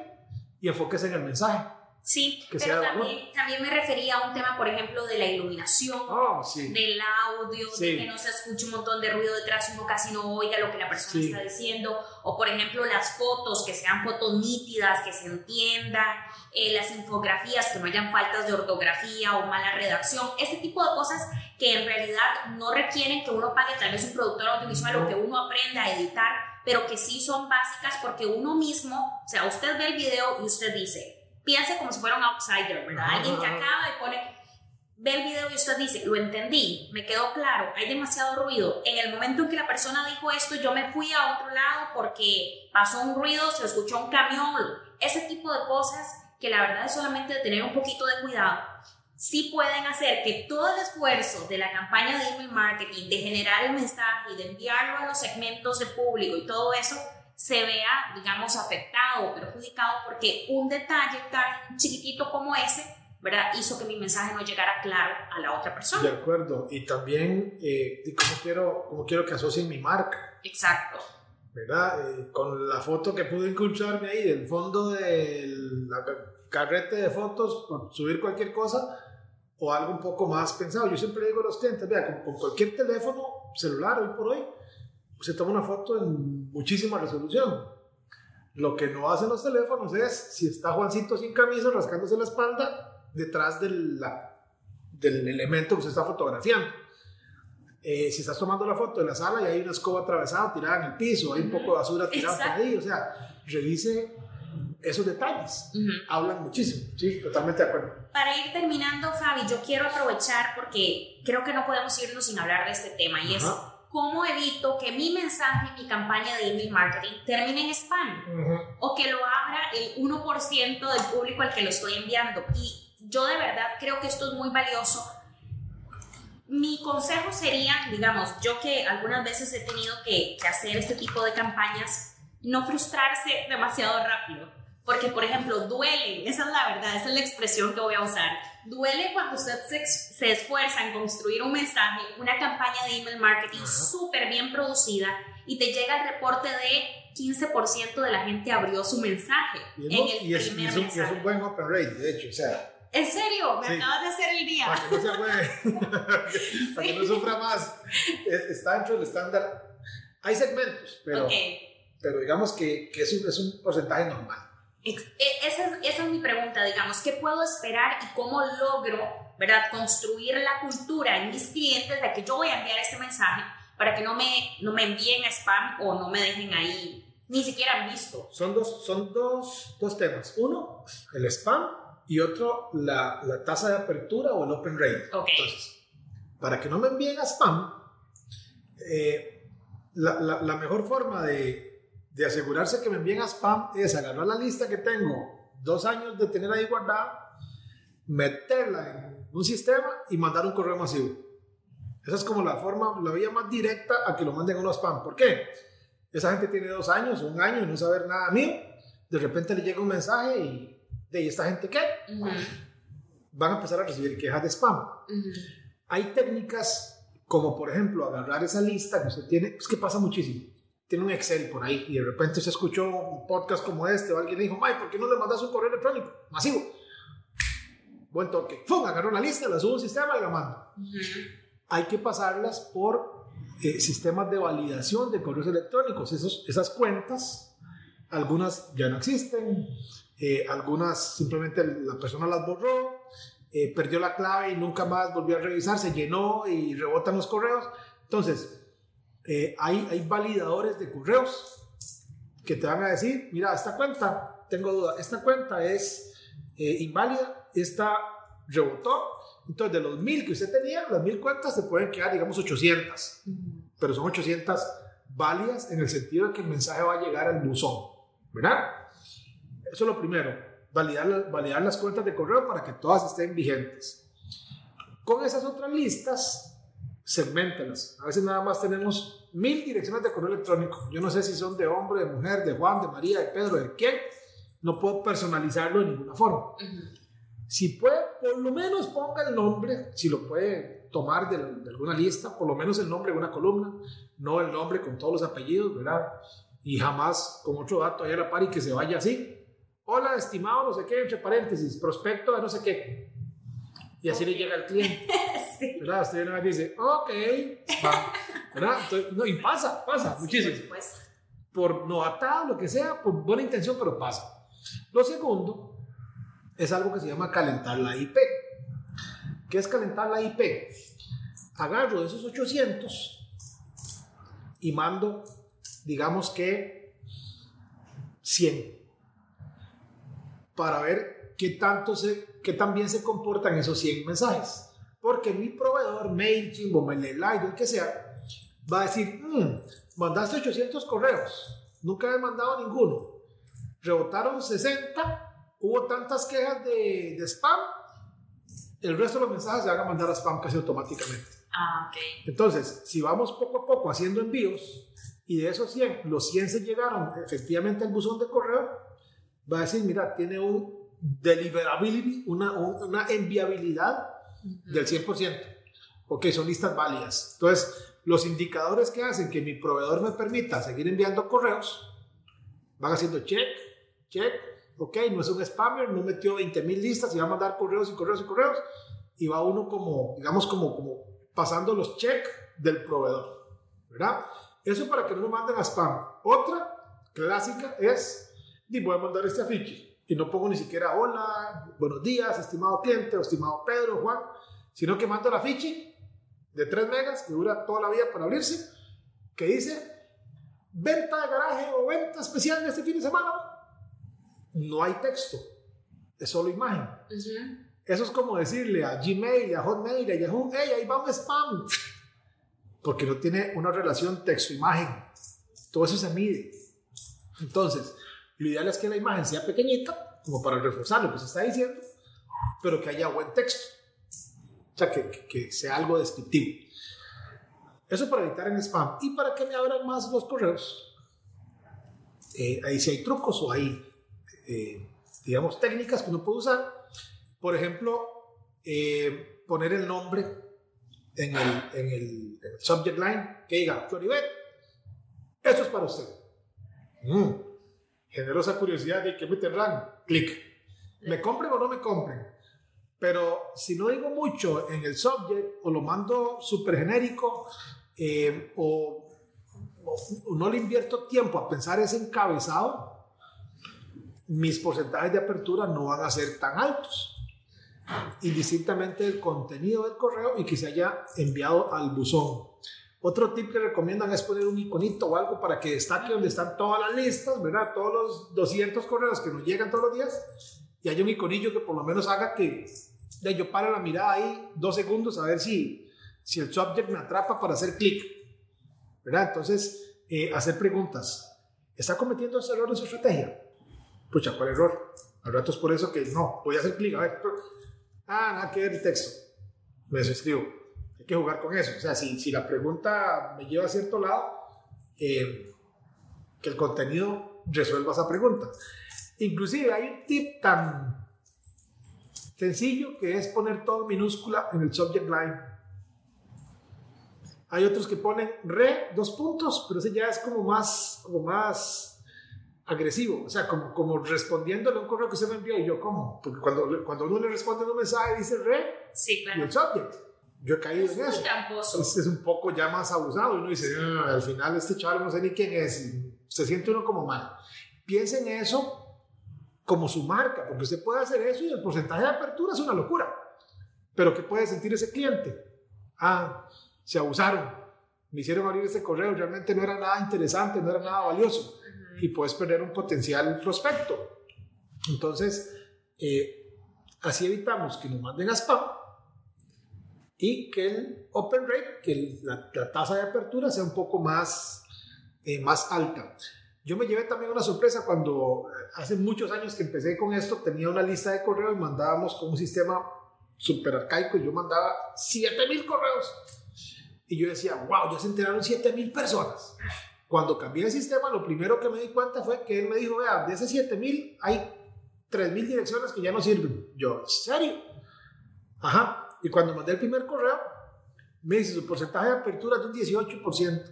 y enfóquese en el mensaje. Sí, pero también, también, me refería a un tema, por ejemplo, de la iluminación, ah, del audio, de que no se escuche un montón de ruido detrás, uno casi no oiga lo que la persona está diciendo, o por ejemplo las fotos, que sean fotos nítidas, que se entiendan, eh, las infografías, que no hayan faltas de ortografía o mala redacción, ese tipo de cosas que en realidad no requieren que uno pague tal vez un productor audiovisual o que uno aprenda a editar, pero que sí son básicas porque uno mismo, o sea, usted ve el video y usted dice, piense como si fuera un outsider, ¿verdad? Alguien que acaba de poner, ve el video y usted dice, lo entendí, me quedó claro, hay demasiado ruido. En el momento en que la persona dijo esto, yo me fui a otro lado porque pasó un ruido, se escuchó un camión, ese tipo de cosas que la verdad es solamente de tener un poquito de cuidado. Sí pueden hacer que todo el esfuerzo de la campaña de email marketing, de generar el mensaje y de enviarlo a los segmentos de público y todo eso, se vea, digamos, afectado o perjudicado porque un detalle tan chiquitito como ese, ¿verdad? Hizo que mi mensaje no llegara claro a la otra persona. De acuerdo. Y también, eh, ¿cómo, quiero, ¿cómo quiero que asocien mi marca? Exacto. ¿Verdad? Eh, con la foto que pude encontrarme ahí del fondo de la carrete de fotos, subir cualquier cosa, o algo un poco más pensado. Yo siempre digo a los clientes, vea, con, con cualquier teléfono celular hoy por hoy, se toma una foto en muchísima resolución. Lo que no hacen los teléfonos es, si está Juancito sin camisa, rascándose la espalda, detrás del, del elemento que se está fotografiando. Eh, si estás tomando la foto de la sala y hay una escoba atravesada tirada en el piso, hay un poco de basura tirada por ahí, o sea, revise esos detalles. Hablan muchísimo, sí, totalmente de acuerdo. Para ir terminando, Fabi, yo quiero aprovechar porque creo que no podemos irnos sin hablar de este tema y es ¿cómo evito que mi mensaje, mi campaña de email marketing termine en spam? O que lo abra el 1% del público al que lo estoy enviando. Y yo de verdad creo que esto es muy valioso. Mi consejo sería, digamos, yo que algunas veces he tenido que, que hacer este tipo de campañas, no frustrarse demasiado rápido. Porque, por ejemplo, duele, esa es la verdad, esa es la expresión que voy a usar Duele cuando usted se, esfuerza en construir un mensaje, una campaña de email marketing súper bien producida y te llega el reporte de 15% de la gente abrió su mensaje en el y es, primer es un, mensaje. es un buen open rate, de hecho, o sea... ¿En serio? Me acabas de hacer el día. Para que no se para que no sufra más. Está dentro del estándar. Hay segmentos, pero, pero digamos que, que es, un, es un porcentaje normal. E, esa es, esa es, mi pregunta, digamos, ¿qué puedo esperar y cómo logro, verdad, construir la cultura en mis clientes de que yo voy a enviar este mensaje para que no me, no me envíen spam o no me dejen ahí ni siquiera visto? Son dos, son dos, dos temas. Uno, el spam y otro, la, la tasa de apertura o el open rate. Entonces, para que no me envíen a spam, eh, la, la, la mejor forma de de asegurarse que me envíen a spam es agarrar la lista que tengo, dos años de tener ahí guardada meterla en un sistema y mandar un correo masivo. Esa es como la forma, la vía más directa a que lo manden a uno spam. ¿Por qué? Esa gente tiene dos años un año y no saber nada mío. De repente le llega un mensaje y de esta gente qué? Van a empezar a recibir quejas de spam. Hay técnicas como por ejemplo agarrar esa lista que usted tiene, es que pasa muchísimo. Tiene un Excel por ahí y de repente se escuchó un podcast como este o alguien dijo, May, ¿por qué no le mandas un correo electrónico masivo? Buen toque. ¡Fum! Agarró la lista, la subo a un sistema y la mando. Hay que pasarlas por eh, sistemas de validación de correos electrónicos. Esos, esas cuentas, algunas ya no existen, eh, algunas simplemente la persona las borró, eh, perdió la clave y nunca más volvió a revisar, se llenó y rebotan los correos. Entonces, hay, hay validadores de correos que te van a decir, mira, esta cuenta, tengo duda, esta cuenta es inválida esta rebotó. Entonces, de los mil que usted tenía, las mil cuentas se pueden quedar, digamos, 800. Pero son 800 válidas en el sentido de que el mensaje va a llegar al buzón. ¿Verdad? Eso es lo primero. Validar, validar las cuentas de correo para que todas estén vigentes. Con esas otras listas, segmentenlas. A veces nada más tenemos mil direcciones de correo electrónico. Yo no sé si son de hombre, de mujer, de Juan, de María, de Pedro, de quién. No puedo personalizarlo de ninguna forma. Si puede, por lo menos ponga el nombre, si lo puede tomar de, alguna lista, por lo menos el nombre de una columna, no el nombre con todos los apellidos, ¿verdad? Y jamás con otro dato ahí a la par y que se vaya así. Hola, estimado, no sé qué, entre paréntesis, prospecto de no sé qué. Y así le llega al cliente. sí. ¿Verdad? Usted vez dice, ok, ¿verdad? no, y pasa, pasa muchísimo. Por no atado, lo que sea, por buena intención, pero pasa. Lo segundo es algo que se llama calentar la IP. ¿Qué es calentar la IP? Agarro de esos 800 y mando, digamos que 100 para ver qué tanto se, qué tan bien se comportan esos 100 mensajes. Porque mi proveedor, MailChimp o MailerLite, el que sea, va a decir, mmm, mandaste 800 correos, nunca he mandado ninguno. Rebotaron 60 hubo tantas quejas de, de, spam, el resto de los mensajes se van a mandar a spam casi automáticamente. Ah. Entonces, si vamos poco a poco haciendo envíos y de esos 100, los 100 se llegaron efectivamente al buzón de correo, va a decir, mira, tiene un deliverability, una, una enviabilidad del 100%. Ok, son listas válidas. Entonces, los indicadores que hacen que mi proveedor me permita seguir enviando correos van haciendo check, check, ok, no es un spammer, no metió 20 mil listas y va a mandar correos y correos y correos, y va uno como, digamos, como, como pasando los check del proveedor, ¿verdad? Eso para que no lo manden a spam. Otra clásica es, voy a mandar este afiche, y no pongo ni siquiera hola, buenos días, estimado cliente, o estimado Pedro, Juan, sino que mando el afiche de 3 megas, que dura toda la vida para abrirse, que dice, venta de garaje o venta especial este fin de semana, no hay texto, es solo imagen. Eso es como decirle a Gmail, a Hotmail, a Yahoo, hey, ahí va un spam. Porque no tiene una relación texto-imagen. Todo eso se mide. Entonces, lo ideal es que la imagen sea pequeñita, como para reforzar lo que se está diciendo, pero que haya buen texto. O sea, que, que sea algo descriptivo. Eso para evitar el spam. Y para que me abran más los correos. Eh, ahí sí hay trucos o hay eh, digamos, técnicas que uno puede usar. Por ejemplo, eh, poner el nombre en el, en, el, subject line que diga Floribet, esto es para usted. Mm, generosa curiosidad de que me tendrán. Clic. ¿Me compren o no me compren? Pero si no digo mucho en el subject o lo mando súper genérico eh, o, no le invierto tiempo a pensar ese encabezado, mis porcentajes de apertura no van a ser tan altos. Indistintamente del contenido del correo y que se haya enviado al buzón. Otro tip que recomiendan es poner un iconito o algo para que destaque donde están todas las listas, ¿verdad? Todos los 200 correos que nos llegan todos los días y hay un iconillo que por lo menos haga que yo pare la mirada ahí dos segundos a ver si, si el subject me atrapa para hacer clic, ¿verdad? Entonces, eh, hacer preguntas. ¿Está cometiendo ese error en su estrategia? pucha, ¿cuál error? Al rato es por eso que no, voy a hacer clic, a ver, Ah, nada que ver el texto. Me escribo. Hay que jugar con eso. O sea, si, si la pregunta me lleva a cierto lado, eh, que el contenido resuelva esa pregunta. Inclusive hay un tip tan sencillo que es poner todo minúscula en el subject line. Hay otros que ponen re, dos puntos, pero ese ya es como más, como más agresivo, o sea, como, como respondiéndole a un correo que se me envió y yo, ¿cómo? Porque cuando, cuando uno le responde un mensaje dice re sí, claro. y el subject. Yo he caído es en eso. Es, es, un poco ya más abusado. Y uno dice, ah, al final este chaval no sé ni quién es. se siente uno como mal. Piensa en eso como su marca, porque usted puede hacer eso y el porcentaje de apertura es una locura. Pero ¿qué puede sentir ese cliente? Ah, se abusaron. Me hicieron abrir ese correo. Realmente no era nada interesante, no era nada valioso. Y puedes perder un potencial prospecto. Entonces, eh, así evitamos que nos manden a spam y que el open rate, que la, tasa de apertura sea un poco más, eh, más alta. Yo me llevé también una sorpresa cuando eh, hace muchos años que empecé con esto, tenía una lista de correos y mandábamos con un sistema súper arcaico y yo mandaba 7000 correos. Y yo decía, wow, ya se enteraron 7000 personas. Cuando cambié el sistema, lo primero que me di cuenta fue que él me dijo, vea, de esas 7000 hay 3000 direcciones que ya no sirven. Yo, ¿en serio? Ajá. Y cuando mandé el primer correo, me dice su porcentaje de apertura es de un 18%.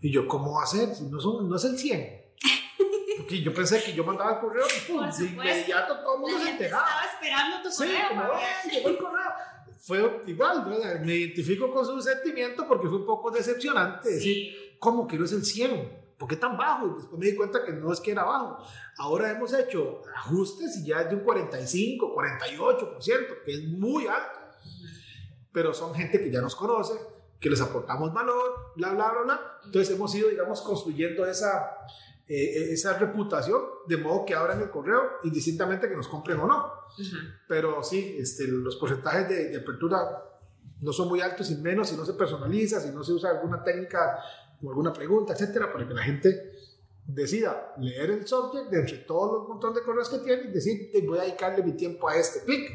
Y yo, ¿cómo va a ser? Si no, son, no es el 100. Porque yo pensé que yo mandaba el correo y pum, de inmediato todo el mundo se enteraba. Estaba esperando tu correo. Sí, como, llegó el correo. Fue igual, ¿verdad? me identifico con su sentimiento porque fue un poco decepcionante. Sí. Decir, ¿cómo que no es el 100? ¿Por qué tan bajo? Y después me di cuenta que no es que era bajo. Ahora hemos hecho ajustes y ya es de un 45, 48%, que es muy alto pero son gente que ya nos conoce, que les aportamos valor, bla, bla, bla, bla. Entonces hemos ido, digamos, construyendo esa, eh, esa reputación de modo que abran el correo indistintamente que nos compren o no. Pero sí, este, los porcentajes de, de, apertura no son muy altos y menos si no se personaliza, si no se usa alguna técnica o alguna pregunta, etcétera, para que la gente decida leer el subject de entre todos los montón de correos que tiene y decir, voy a dedicarle mi tiempo a este clic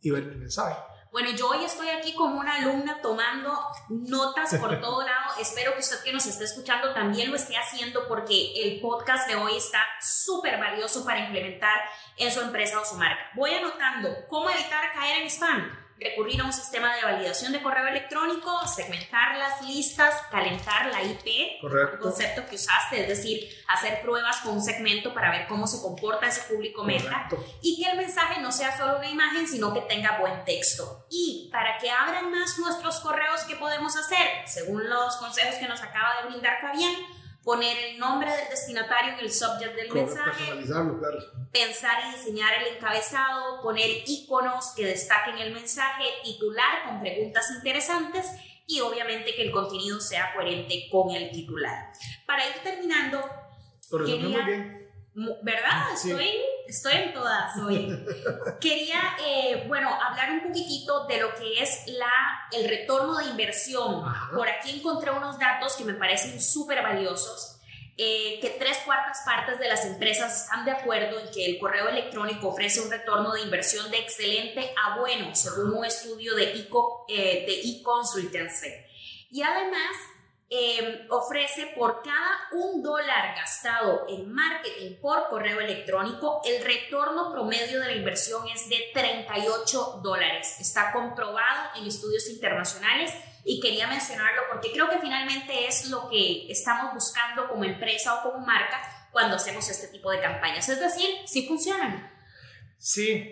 y ver mi mensaje. Bueno, yo hoy estoy aquí como una alumna tomando notas por todo lado. Espero que usted que nos esté escuchando también lo esté haciendo porque el podcast de hoy está súper valioso para implementar en su empresa o su marca. Voy anotando cómo evitar caer en spam recurrir a un sistema de validación de correo electrónico, segmentar las listas, calentar la IP, Correcto. el concepto que usaste, es decir, hacer pruebas con un segmento para ver cómo se comporta ese público meta y que el mensaje no sea solo una imagen, sino que tenga buen texto. Y para que abran más nuestros correos, ¿qué podemos hacer? Según los consejos que nos acaba de brindar Fabián, poner el nombre del destinatario en el subject del mensaje, pensar y diseñar el encabezado, poner iconos que destaquen el mensaje, titular con preguntas interesantes y obviamente que el contenido sea coherente con el titular. Para ir terminando, quería, ¿verdad? Estoy, estoy en todas hoy. Quería, eh, bueno, hablar un poquitito de lo que es la, el retorno de inversión. Por aquí encontré unos datos que me parecen súper valiosos. Eh, que tres cuartas partes de las empresas están de acuerdo en que el correo electrónico ofrece un retorno de inversión de excelente a bueno, según un estudio de e-consultancy. Eh, y además, Em, ofrece por cada un dólar gastado en marketing por correo electrónico, el retorno promedio de la inversión es de 38 dólares. Está comprobado en estudios internacionales y quería mencionarlo porque creo que finalmente es lo que estamos buscando como empresa o como marca cuando hacemos este tipo de campañas. Es decir, sí funcionan. Sí,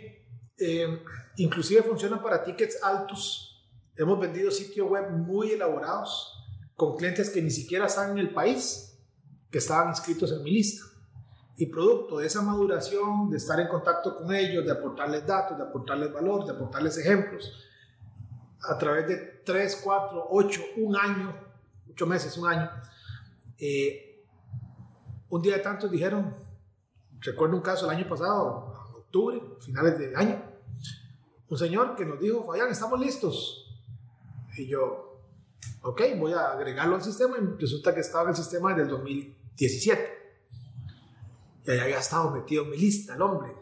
eh, inclusive funcionan para tickets altos. Hemos vendido sitios web muy elaborados con clientes que ni siquiera están en el país, que estaban inscritos en mi lista. Y producto de esa maduración, de estar en contacto con ellos, de aportarles datos, de aportarles valor, de aportarles ejemplos, a través de 3, 4, 8, un año, 8 meses, un año, eh, un día de tantos dijeron, recuerdo un caso el año pasado, octubre, finales de año, un señor que nos dijo, Fabián, estamos listos. Y yo, Ok, voy a agregarlo al sistema y resulta que estaba en el sistema desde el 2017. Y había estado metido en mi lista, el hombre,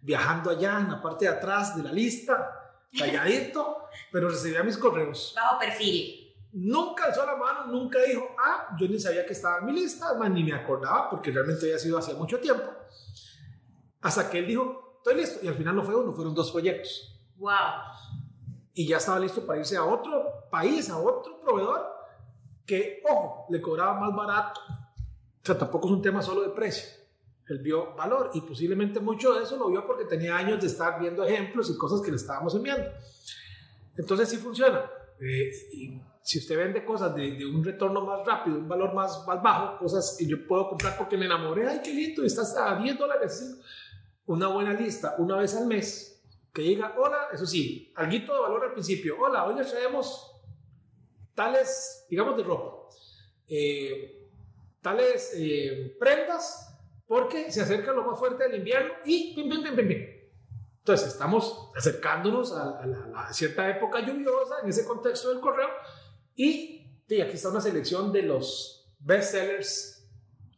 viajando allá en la parte de atrás de la lista, calladito, pero recibía mis correos. Bajo perfil. Nunca alzó la mano, nunca dijo, ah, yo ni sabía que estaba en mi lista, ni me acordaba, porque realmente había sido hace mucho tiempo. Hasta que él dijo, estoy listo. Y al final no fue uno, fueron dos proyectos. Wow. Y ya estaba listo para irse a otro país, a otro proveedor, que, ojo, le cobraba más barato. O sea, tampoco es un tema solo de precio. Él vio valor y posiblemente mucho de eso lo vio porque tenía años de estar viendo ejemplos y cosas que le estábamos enviando. Entonces sí funciona. Eh, y si usted vende cosas de, de, un retorno más rápido, un valor más, más bajo, cosas que yo puedo comprar porque me enamoré, ay, qué lindo, estás a 10 dólares, una buena lista una vez al mes que diga, hola, eso sí, algo de valor al principio, hola, hoy les traemos tales, digamos de ropa, eh, tales eh, prendas porque se acerca lo más fuerte del invierno y pim, pim, pim, pim, pim. Entonces estamos acercándonos a, cierta época lluviosa en ese contexto del correo y, y aquí está una selección de los bestsellers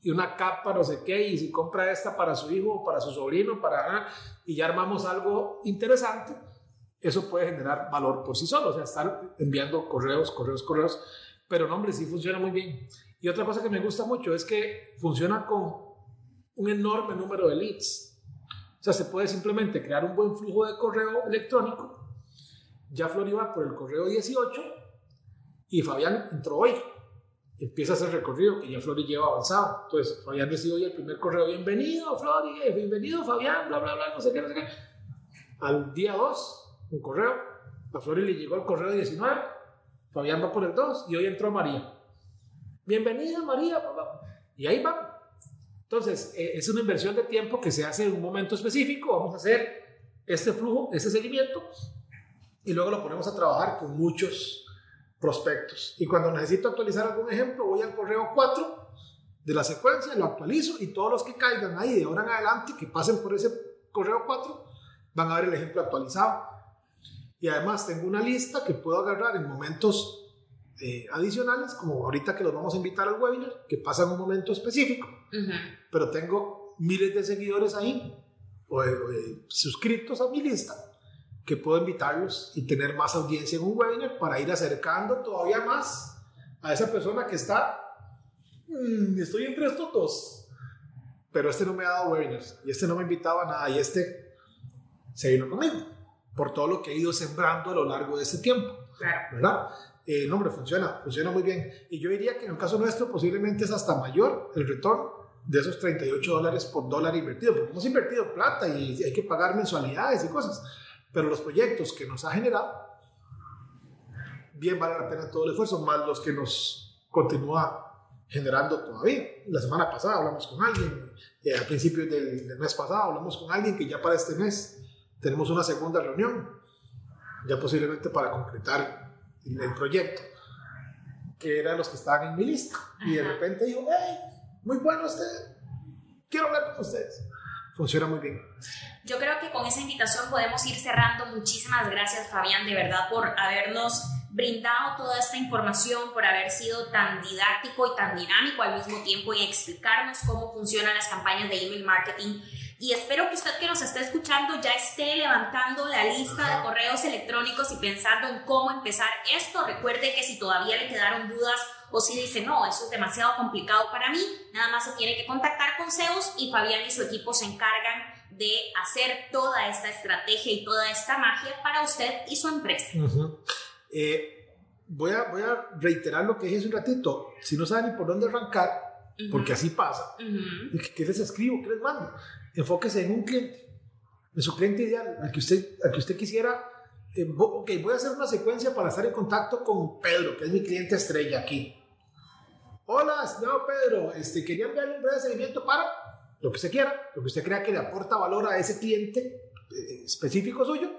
y una capa, no sé qué, y si compra esta para su hijo, para su sobrino, para y ya armamos algo interesante, eso puede generar valor por sí solo, o sea, estar enviando correos, correos, correos, pero no, hombre, sí funciona muy bien. Y otra cosa que me gusta mucho es que funciona con un enorme número de leads. O sea, se puede simplemente crear un buen flujo de correo electrónico. Ya Flor iba por el correo 18 y Fabián entró hoy empieza a hacer recorrido que ya Flori lleva avanzado. Entonces, Fabián recibió ya el primer correo, bienvenido Flori, bienvenido Fabián, bla, bla, bla, no sé qué, no sé qué. Al día 2, un correo, a Flori le llegó el correo 19, Fabián va por el 2 y hoy entró María. Bienvenida María, papá. Y ahí va. Entonces, eh, es una inversión de tiempo que se hace en un momento específico, vamos a hacer este flujo, este seguimiento, y luego lo ponemos a trabajar con muchos prospectos. Y cuando necesito actualizar algún ejemplo, voy al correo 4 de la secuencia, lo actualizo y todos los que caigan ahí de ahora en adelante, que pasen por ese correo 4, van a ver el ejemplo actualizado. Y además tengo una lista que puedo agarrar en momentos eh, adicionales, como ahorita que los vamos a invitar al webinar, que pasa en un momento específico, uh -huh. pero tengo miles de seguidores ahí, o, o, suscritos a mi lista, que puedo invitarlos y tener más audiencia en un webinar para ir acercando todavía más a esa persona que está, mmm, estoy entre estos dos, pero este no me ha dado webinars y este no me invitaba a nada y este se vino conmigo por todo lo que he ido sembrando a lo largo de este tiempo, claro. ¿verdad? Eh, no, hombre, funciona, funciona muy bien. Y yo diría que en el caso nuestro posiblemente es hasta mayor el retorno de esos 38 dólares por dólar invertido, porque hemos invertido plata y hay que pagar mensualidades y cosas pero los proyectos que nos ha generado, bien vale la pena todo el esfuerzo, más los que nos continúa generando todavía. La semana pasada hablamos con alguien, eh, al principio del, del, mes pasado hablamos con alguien que ya para este mes tenemos una segunda reunión, ya posiblemente para concretar el, el proyecto, que eran los que estaban en mi lista. Y de repente dijo, hey, muy bueno usted, quiero hablar con ustedes. Funciona muy bien. Yo creo que con esa invitación podemos ir cerrando. Muchísimas gracias, Fabián, de verdad, por habernos brindado toda esta información, por haber sido tan didáctico y tan dinámico al mismo tiempo y explicarnos cómo funcionan las campañas de email marketing. Y espero que usted que nos está escuchando ya esté levantando la lista de correos electrónicos y pensando en cómo empezar esto. Recuerde que si todavía le quedaron dudas o si dice, no, eso es demasiado complicado para mí, nada más se tiene que contactar con Zeus y Fabián y su equipo se encargan de hacer toda esta estrategia y toda esta magia para usted y su empresa. Uh -huh. eh, voy, a, voy a reiterar lo que dije hace un ratito. Si no saben ni por dónde arrancar, uh -huh. porque así pasa, uh -huh. ¿qué les escribo? ¿Qué les mando? Enfóquese en un cliente, en su cliente ideal, al que usted, al que usted quisiera. Eh, ok, voy a hacer una secuencia para estar en contacto con Pedro, que es mi cliente estrella aquí. Hola, estimado Pedro, este, quería enviarle un breve seguimiento para lo que usted quiera, lo que usted crea que le aporta valor a ese cliente eh, específico suyo.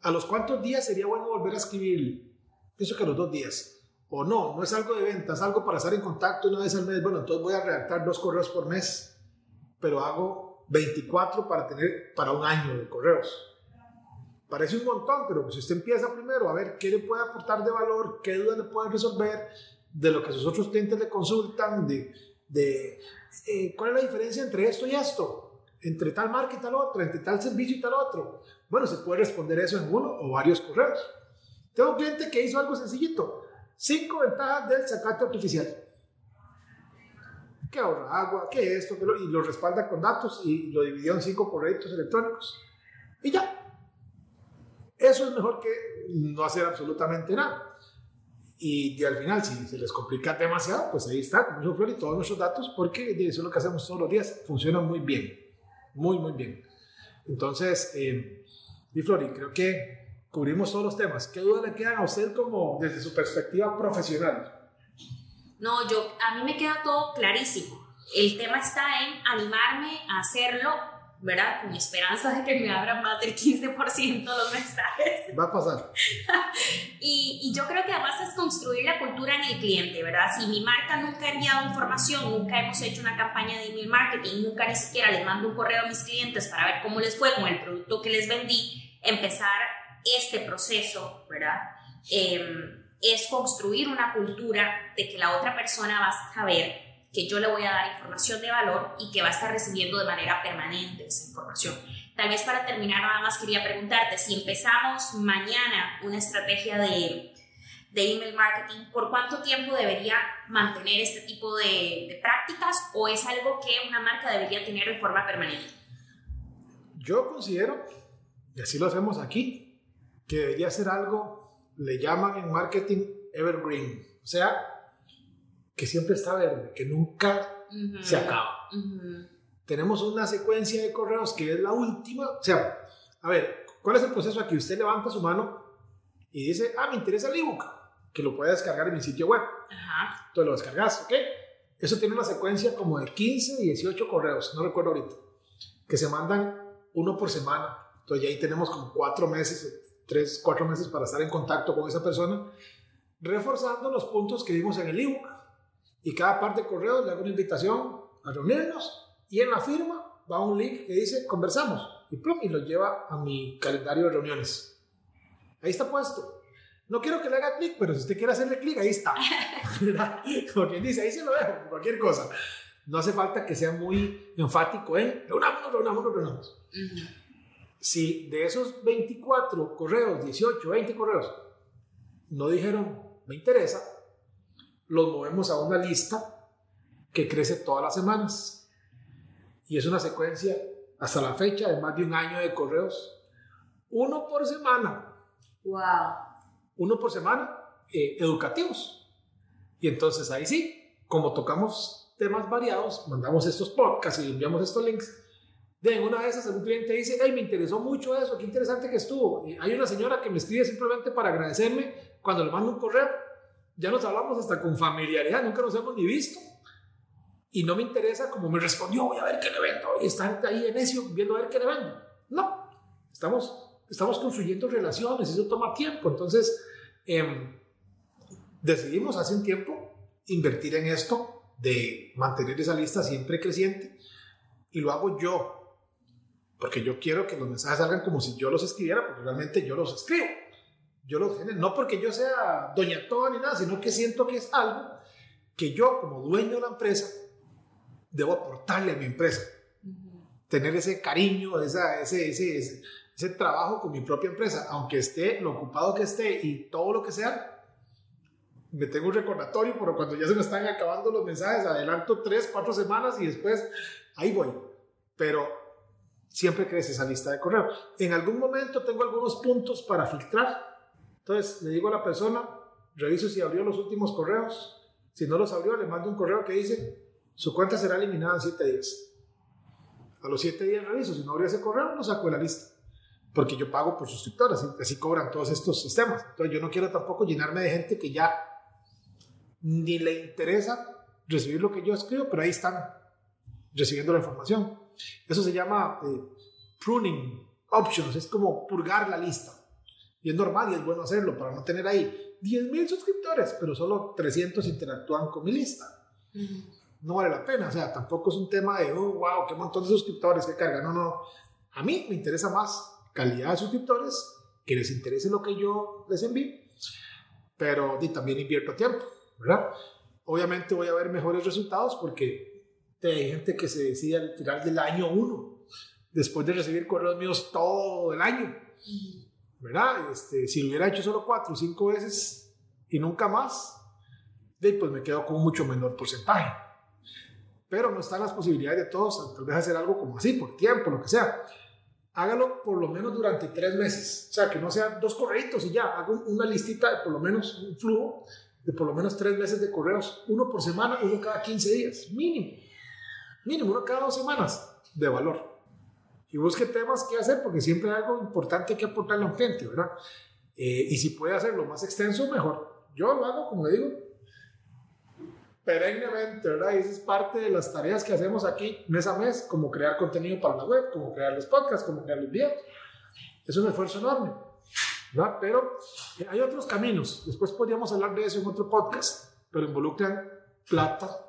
¿A los cuántos días sería bueno volver a escribirle? Pienso que a los dos días. O no, no es algo de venta, es algo para estar en contacto una vez al mes. Bueno, entonces voy a redactar dos correos por mes, pero hago 24 para tener para un año de correos. Parece un montón, pero si usted empieza primero a ver qué le puede aportar de valor, qué dudas le pueden resolver, de lo que sus otros clientes le consultan, de, de eh, cuál es la diferencia entre esto y esto. entre tal marca y tal otro, entre tal servicio y tal otro. Bueno, se puede responder eso en uno o varios correos. Tengo un cliente que hizo algo sencillito. Cinco ventajas del zacate artificial. Que ahorra agua, que esto, que lo, y lo respalda con datos y lo dividió en cinco correitos electrónicos. Y ya. Eso es mejor que no hacer absolutamente nada. Y, al final, si se les complica demasiado, pues ahí está, como dijo Flori, todos nuestros datos, porque eso es lo que hacemos todos los días. Funciona muy bien, muy, muy bien. Entonces, eh, y creo que cubrimos todos los temas. ¿Qué dudas le quedan a usted como desde su perspectiva profesional? No, yo, a mí me queda todo clarísimo. El tema está en animarme a hacerlo ¿verdad? Con esperanza de que me abran más del 15% los mensajes. Va a pasar. y, y, yo creo que además es construir la cultura en el cliente, ¿verdad? Si mi marca nunca ha enviado información, nunca hemos hecho una campaña de email marketing, nunca ni siquiera les mando un correo a mis clientes para ver cómo les fue con el producto que les vendí, empezar este proceso, ¿verdad? Em, es construir una cultura de que la otra persona va a saber que yo le voy a dar información de valor y que va a estar recibiendo de manera permanente esa información. Tal vez para terminar, nada más quería preguntarte, si empezamos mañana una estrategia de, de email marketing, ¿por cuánto tiempo debería mantener este tipo de, prácticas o es algo que una marca debería tener de forma permanente? Yo considero, y así lo hacemos aquí, que debería ser algo, le llaman en marketing evergreen, o sea, que siempre está verde, que nunca se acaba. Tenemos una secuencia de correos que es la última. O sea, a ver, ¿cuál es el proceso aquí? Usted levanta su mano y dice, ah, me interesa el ebook, que lo puede descargar en mi sitio web. Ajá. Entonces lo descargas, ¿ok? Eso tiene una secuencia como de 15, 18 correos, no recuerdo ahorita, que se mandan uno por semana. Entonces ahí tenemos como cuatro meses, tres, cuatro meses para estar en contacto con esa persona, reforzando los puntos que vimos en el ebook y cada parte de correo le hago una invitación a reunirnos y en la firma va un link que dice conversamos y plum, y lo lleva a mi calendario de reuniones. Ahí está puesto. No quiero que le haga clic, pero si usted quiere hacerle clic, ahí está. Como quien dice, ahí se lo dejo, cualquier cosa. No hace falta que sea muy enfático en reunámonos, reunámonos, reunámonos. Si de esos 24 correos, 18, 20 correos, no dijeron, me interesa, los movemos a una lista que crece todas las semanas. Y es una secuencia hasta la fecha de más de un año de correos. Uno por semana. ¡Wow! Uno por semana eh, educativos. Y entonces ahí sí, como tocamos temas variados, mandamos estos podcasts y enviamos estos links. De una de esas, un cliente dice, hey, me interesó mucho eso, qué interesante que estuvo. hay una señora que me escribe simplemente para agradecerme cuando le mando un correo ya nos hablamos hasta con familiaridad, nunca nos hemos ni visto. Y no me interesa como me respondió, voy a ver qué le vendo. Y estar ahí en necio viendo a ver qué le vendo. No, estamos, estamos construyendo relaciones, eso toma tiempo. Entonces, em, decidimos hace un tiempo invertir en esto de mantener esa lista siempre creciente. Y lo hago yo, porque yo quiero que los mensajes salgan como si yo los escribiera, porque realmente yo los escribo yo lo genero, no porque yo sea doña toda ni nada, sino que siento que es algo que yo como dueño de la empresa debo aportarle a mi empresa. Tener ese cariño, esa, ese, ese, ese, trabajo con mi propia empresa, aunque esté lo ocupado que esté y todo lo que sea, me tengo un recordatorio, pero cuando ya se me están acabando los mensajes, adelanto tres, cuatro semanas y después ahí voy. Pero siempre crece esa lista de correo. En algún momento tengo algunos puntos para filtrar entonces le digo a la persona, reviso si abrió los últimos correos. Si no los abrió, le mando un correo que dice, su cuenta será eliminada en siete días. A los siete días reviso, si no abrió ese correo, lo saco de la lista. Porque yo pago por suscriptores, así cobran todos estos sistemas. Entonces yo no quiero tampoco llenarme de gente que ya ni le interesa recibir lo que yo escribo, pero ahí están recibiendo la información. Eso se llama eh, pruning options, es como purgar la lista. Y es normal y es bueno hacerlo para no tener ahí 10.000 suscriptores, pero solo 300 interactúan con mi lista. No vale la pena. O sea, tampoco es un tema de, oh, wow, qué montón de suscriptores que carga. No, no. A mí me interesa más calidad de suscriptores, que les interese lo que yo les envío, pero y también invierto tiempo, ¿verdad? Obviamente voy a ver mejores resultados porque hay gente que se decide al final del año uno, después de recibir correos míos todo el año. ¿Verdad? Este, si lo hubiera hecho solo cuatro o cinco veces y nunca más, pues me quedo con mucho menor porcentaje. Pero no están las posibilidades de todos, tal vez hacer algo como así, por tiempo, lo que sea. Hágalo por lo menos durante tres meses. O sea, que no sean dos correitos y ya. Haga una listita de por lo menos un flujo de por lo menos tres meses de correos, uno por semana, uno cada 15 días, mínimo. Mínimo, uno cada dos semanas de valor. Y busque temas que hacer porque siempre hay algo importante que aportarle a un cliente, ¿verdad? Eh, y si puede hacerlo más extenso, mejor. Yo lo hago, como digo, perennemente, ¿verdad? Y esa es parte de las tareas que hacemos aquí mes a mes, como crear contenido para la web, como crear los podcasts, como crear los videos. Es un esfuerzo enorme, ¿verdad? Pero eh, hay otros caminos. Después podríamos hablar de eso en otro podcast, pero involucran plata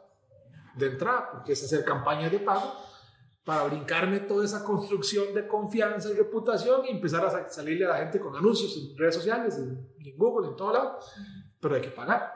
de entrada, porque es hacer campañas de pago para brincarme toda esa construcción de confianza y reputación y empezar a salirle a la gente con anuncios en redes sociales, en, en Google, en todo lado, pero hay que pagar.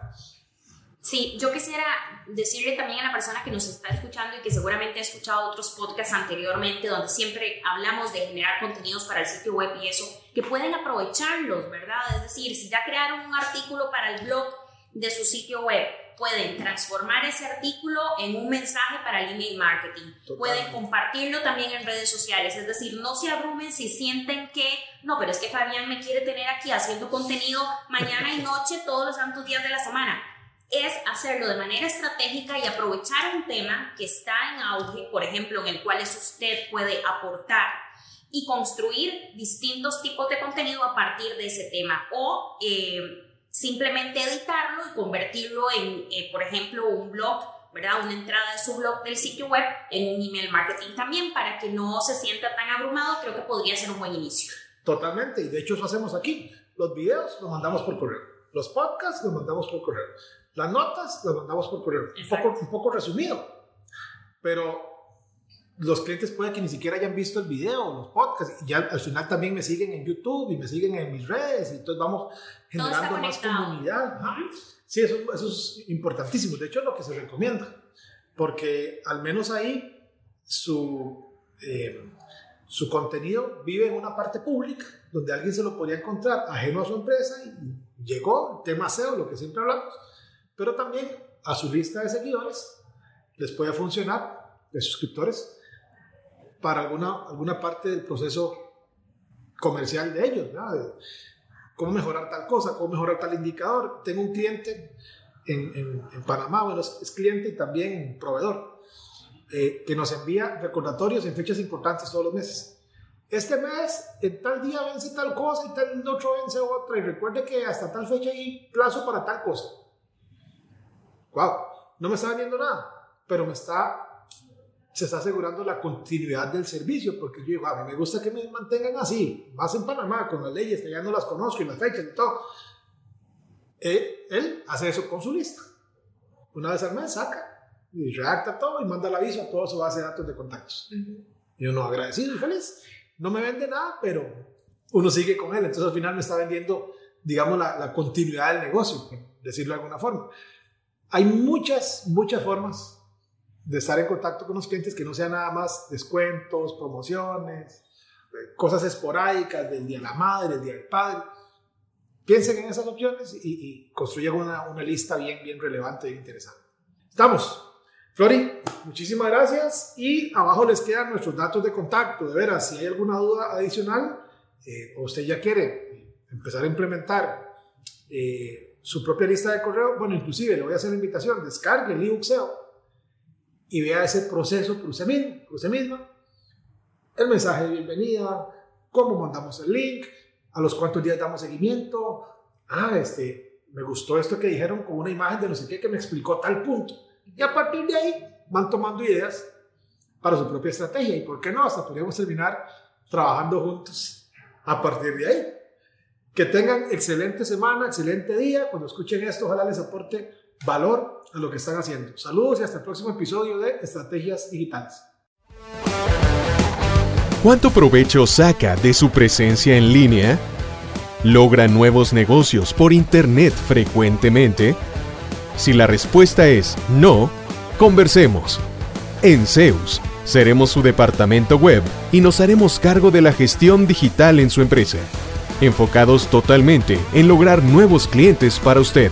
Sí, yo quisiera decirle también a la persona que nos está escuchando y que seguramente ha escuchado otros podcasts anteriormente donde siempre hablamos de generar contenidos para el sitio web y eso, que pueden aprovecharlos, ¿verdad? Es decir, si ya crearon un artículo para el blog de su sitio web, pueden transformar ese artículo en un mensaje para el email marketing. Pueden compartirlo también en redes sociales. Es decir, no se abrumen si sienten que, no, pero es que Fabián me quiere tener aquí haciendo contenido mañana y noche todos los santos días de la semana es hacerlo de manera estratégica y aprovechar un tema que está en auge, por ejemplo, en el cual usted puede aportar y construir distintos tipos de contenido a partir de ese tema o eh, simplemente editarlo y convertirlo en, eh, por ejemplo, un blog, ¿verdad? Una entrada de su blog del sitio web en un email marketing también para que no se sienta tan abrumado, creo que podría ser un buen inicio. Totalmente, y de hecho eso hacemos aquí. Los videos los mandamos por correo, los podcasts los mandamos por correo. Las notas las mandamos por correo, un poco, un poco resumido, pero los clientes pueden que ni siquiera hayan visto el video, los podcasts, y ya al final también me siguen en YouTube y me siguen en mis redes, y entonces vamos generando más comunidad. Sí, eso, eso, es importantísimo, de hecho es lo que se recomienda, porque al menos ahí su, eh, su contenido vive en una parte pública, donde alguien se lo podría encontrar ajeno a su empresa, y llegó, tema SEO, lo que siempre hablamos, pero también a su lista de seguidores les puede funcionar, de suscriptores, para alguna, alguna parte del proceso comercial de ellos, De cómo mejorar tal cosa, cómo mejorar tal indicador. Tengo un cliente en, en, Panamá, bueno, es, cliente y también proveedor, eh, que nos envía recordatorios en fechas importantes todos los meses. Este mes, en tal día vence tal cosa y tal otro vence otra, y recuerde que hasta tal fecha hay plazo para tal cosa wow, no me está vendiendo nada, pero me está, se está asegurando la continuidad del servicio, porque yo digo, a mí me gusta que me mantengan así, más en Panamá, con las leyes que ya no las conozco y las fechas y todo. Eh, él, hace eso con su lista. Una vez al mes saca y redacta todo y manda el aviso a toda su base de datos de contactos. Y uno agradecido y feliz. No me vende nada, pero uno sigue con él. Entonces al final me está vendiendo, digamos, la, la continuidad del negocio, por decirlo de alguna forma. Hay muchas, muchas formas de estar en contacto con los clientes que no sean nada más descuentos, promociones, eh, cosas esporádicas del Día de la Madre, del Día del Padre. Piensen en esas opciones y, construyan una, una, lista bien, bien relevante e interesante. Estamos. Flori, muchísimas gracias y abajo les quedan nuestros datos de contacto. De veras, si hay alguna duda adicional eh, o usted ya quiere empezar a implementar eh, su propia lista de correo, bueno, inclusive le voy a hacer la invitación, descargue el ebook SEO y vea ese proceso por usted mismo, por usted misma, el mensaje de bienvenida, cómo mandamos el link, a los cuántos días damos seguimiento, ah, este, me gustó esto que dijeron con una imagen de no sé qué que me explicó tal punto. Y a partir de ahí van tomando ideas para su propia estrategia y por qué no, hasta podríamos terminar trabajando juntos a partir de ahí. Que tengan excelente semana, excelente día. Cuando escuchen esto, ojalá les aporte valor a lo que están haciendo. Saludos y hasta el próximo episodio de Estrategias Digitales. ¿Cuánto provecho saca de su presencia en línea? ¿Logra nuevos negocios por Internet frecuentemente? Si la respuesta es no, conversemos. En Zeus, seremos su departamento web y nos haremos cargo de la gestión digital en su empresa, enfocados totalmente en lograr nuevos clientes para usted.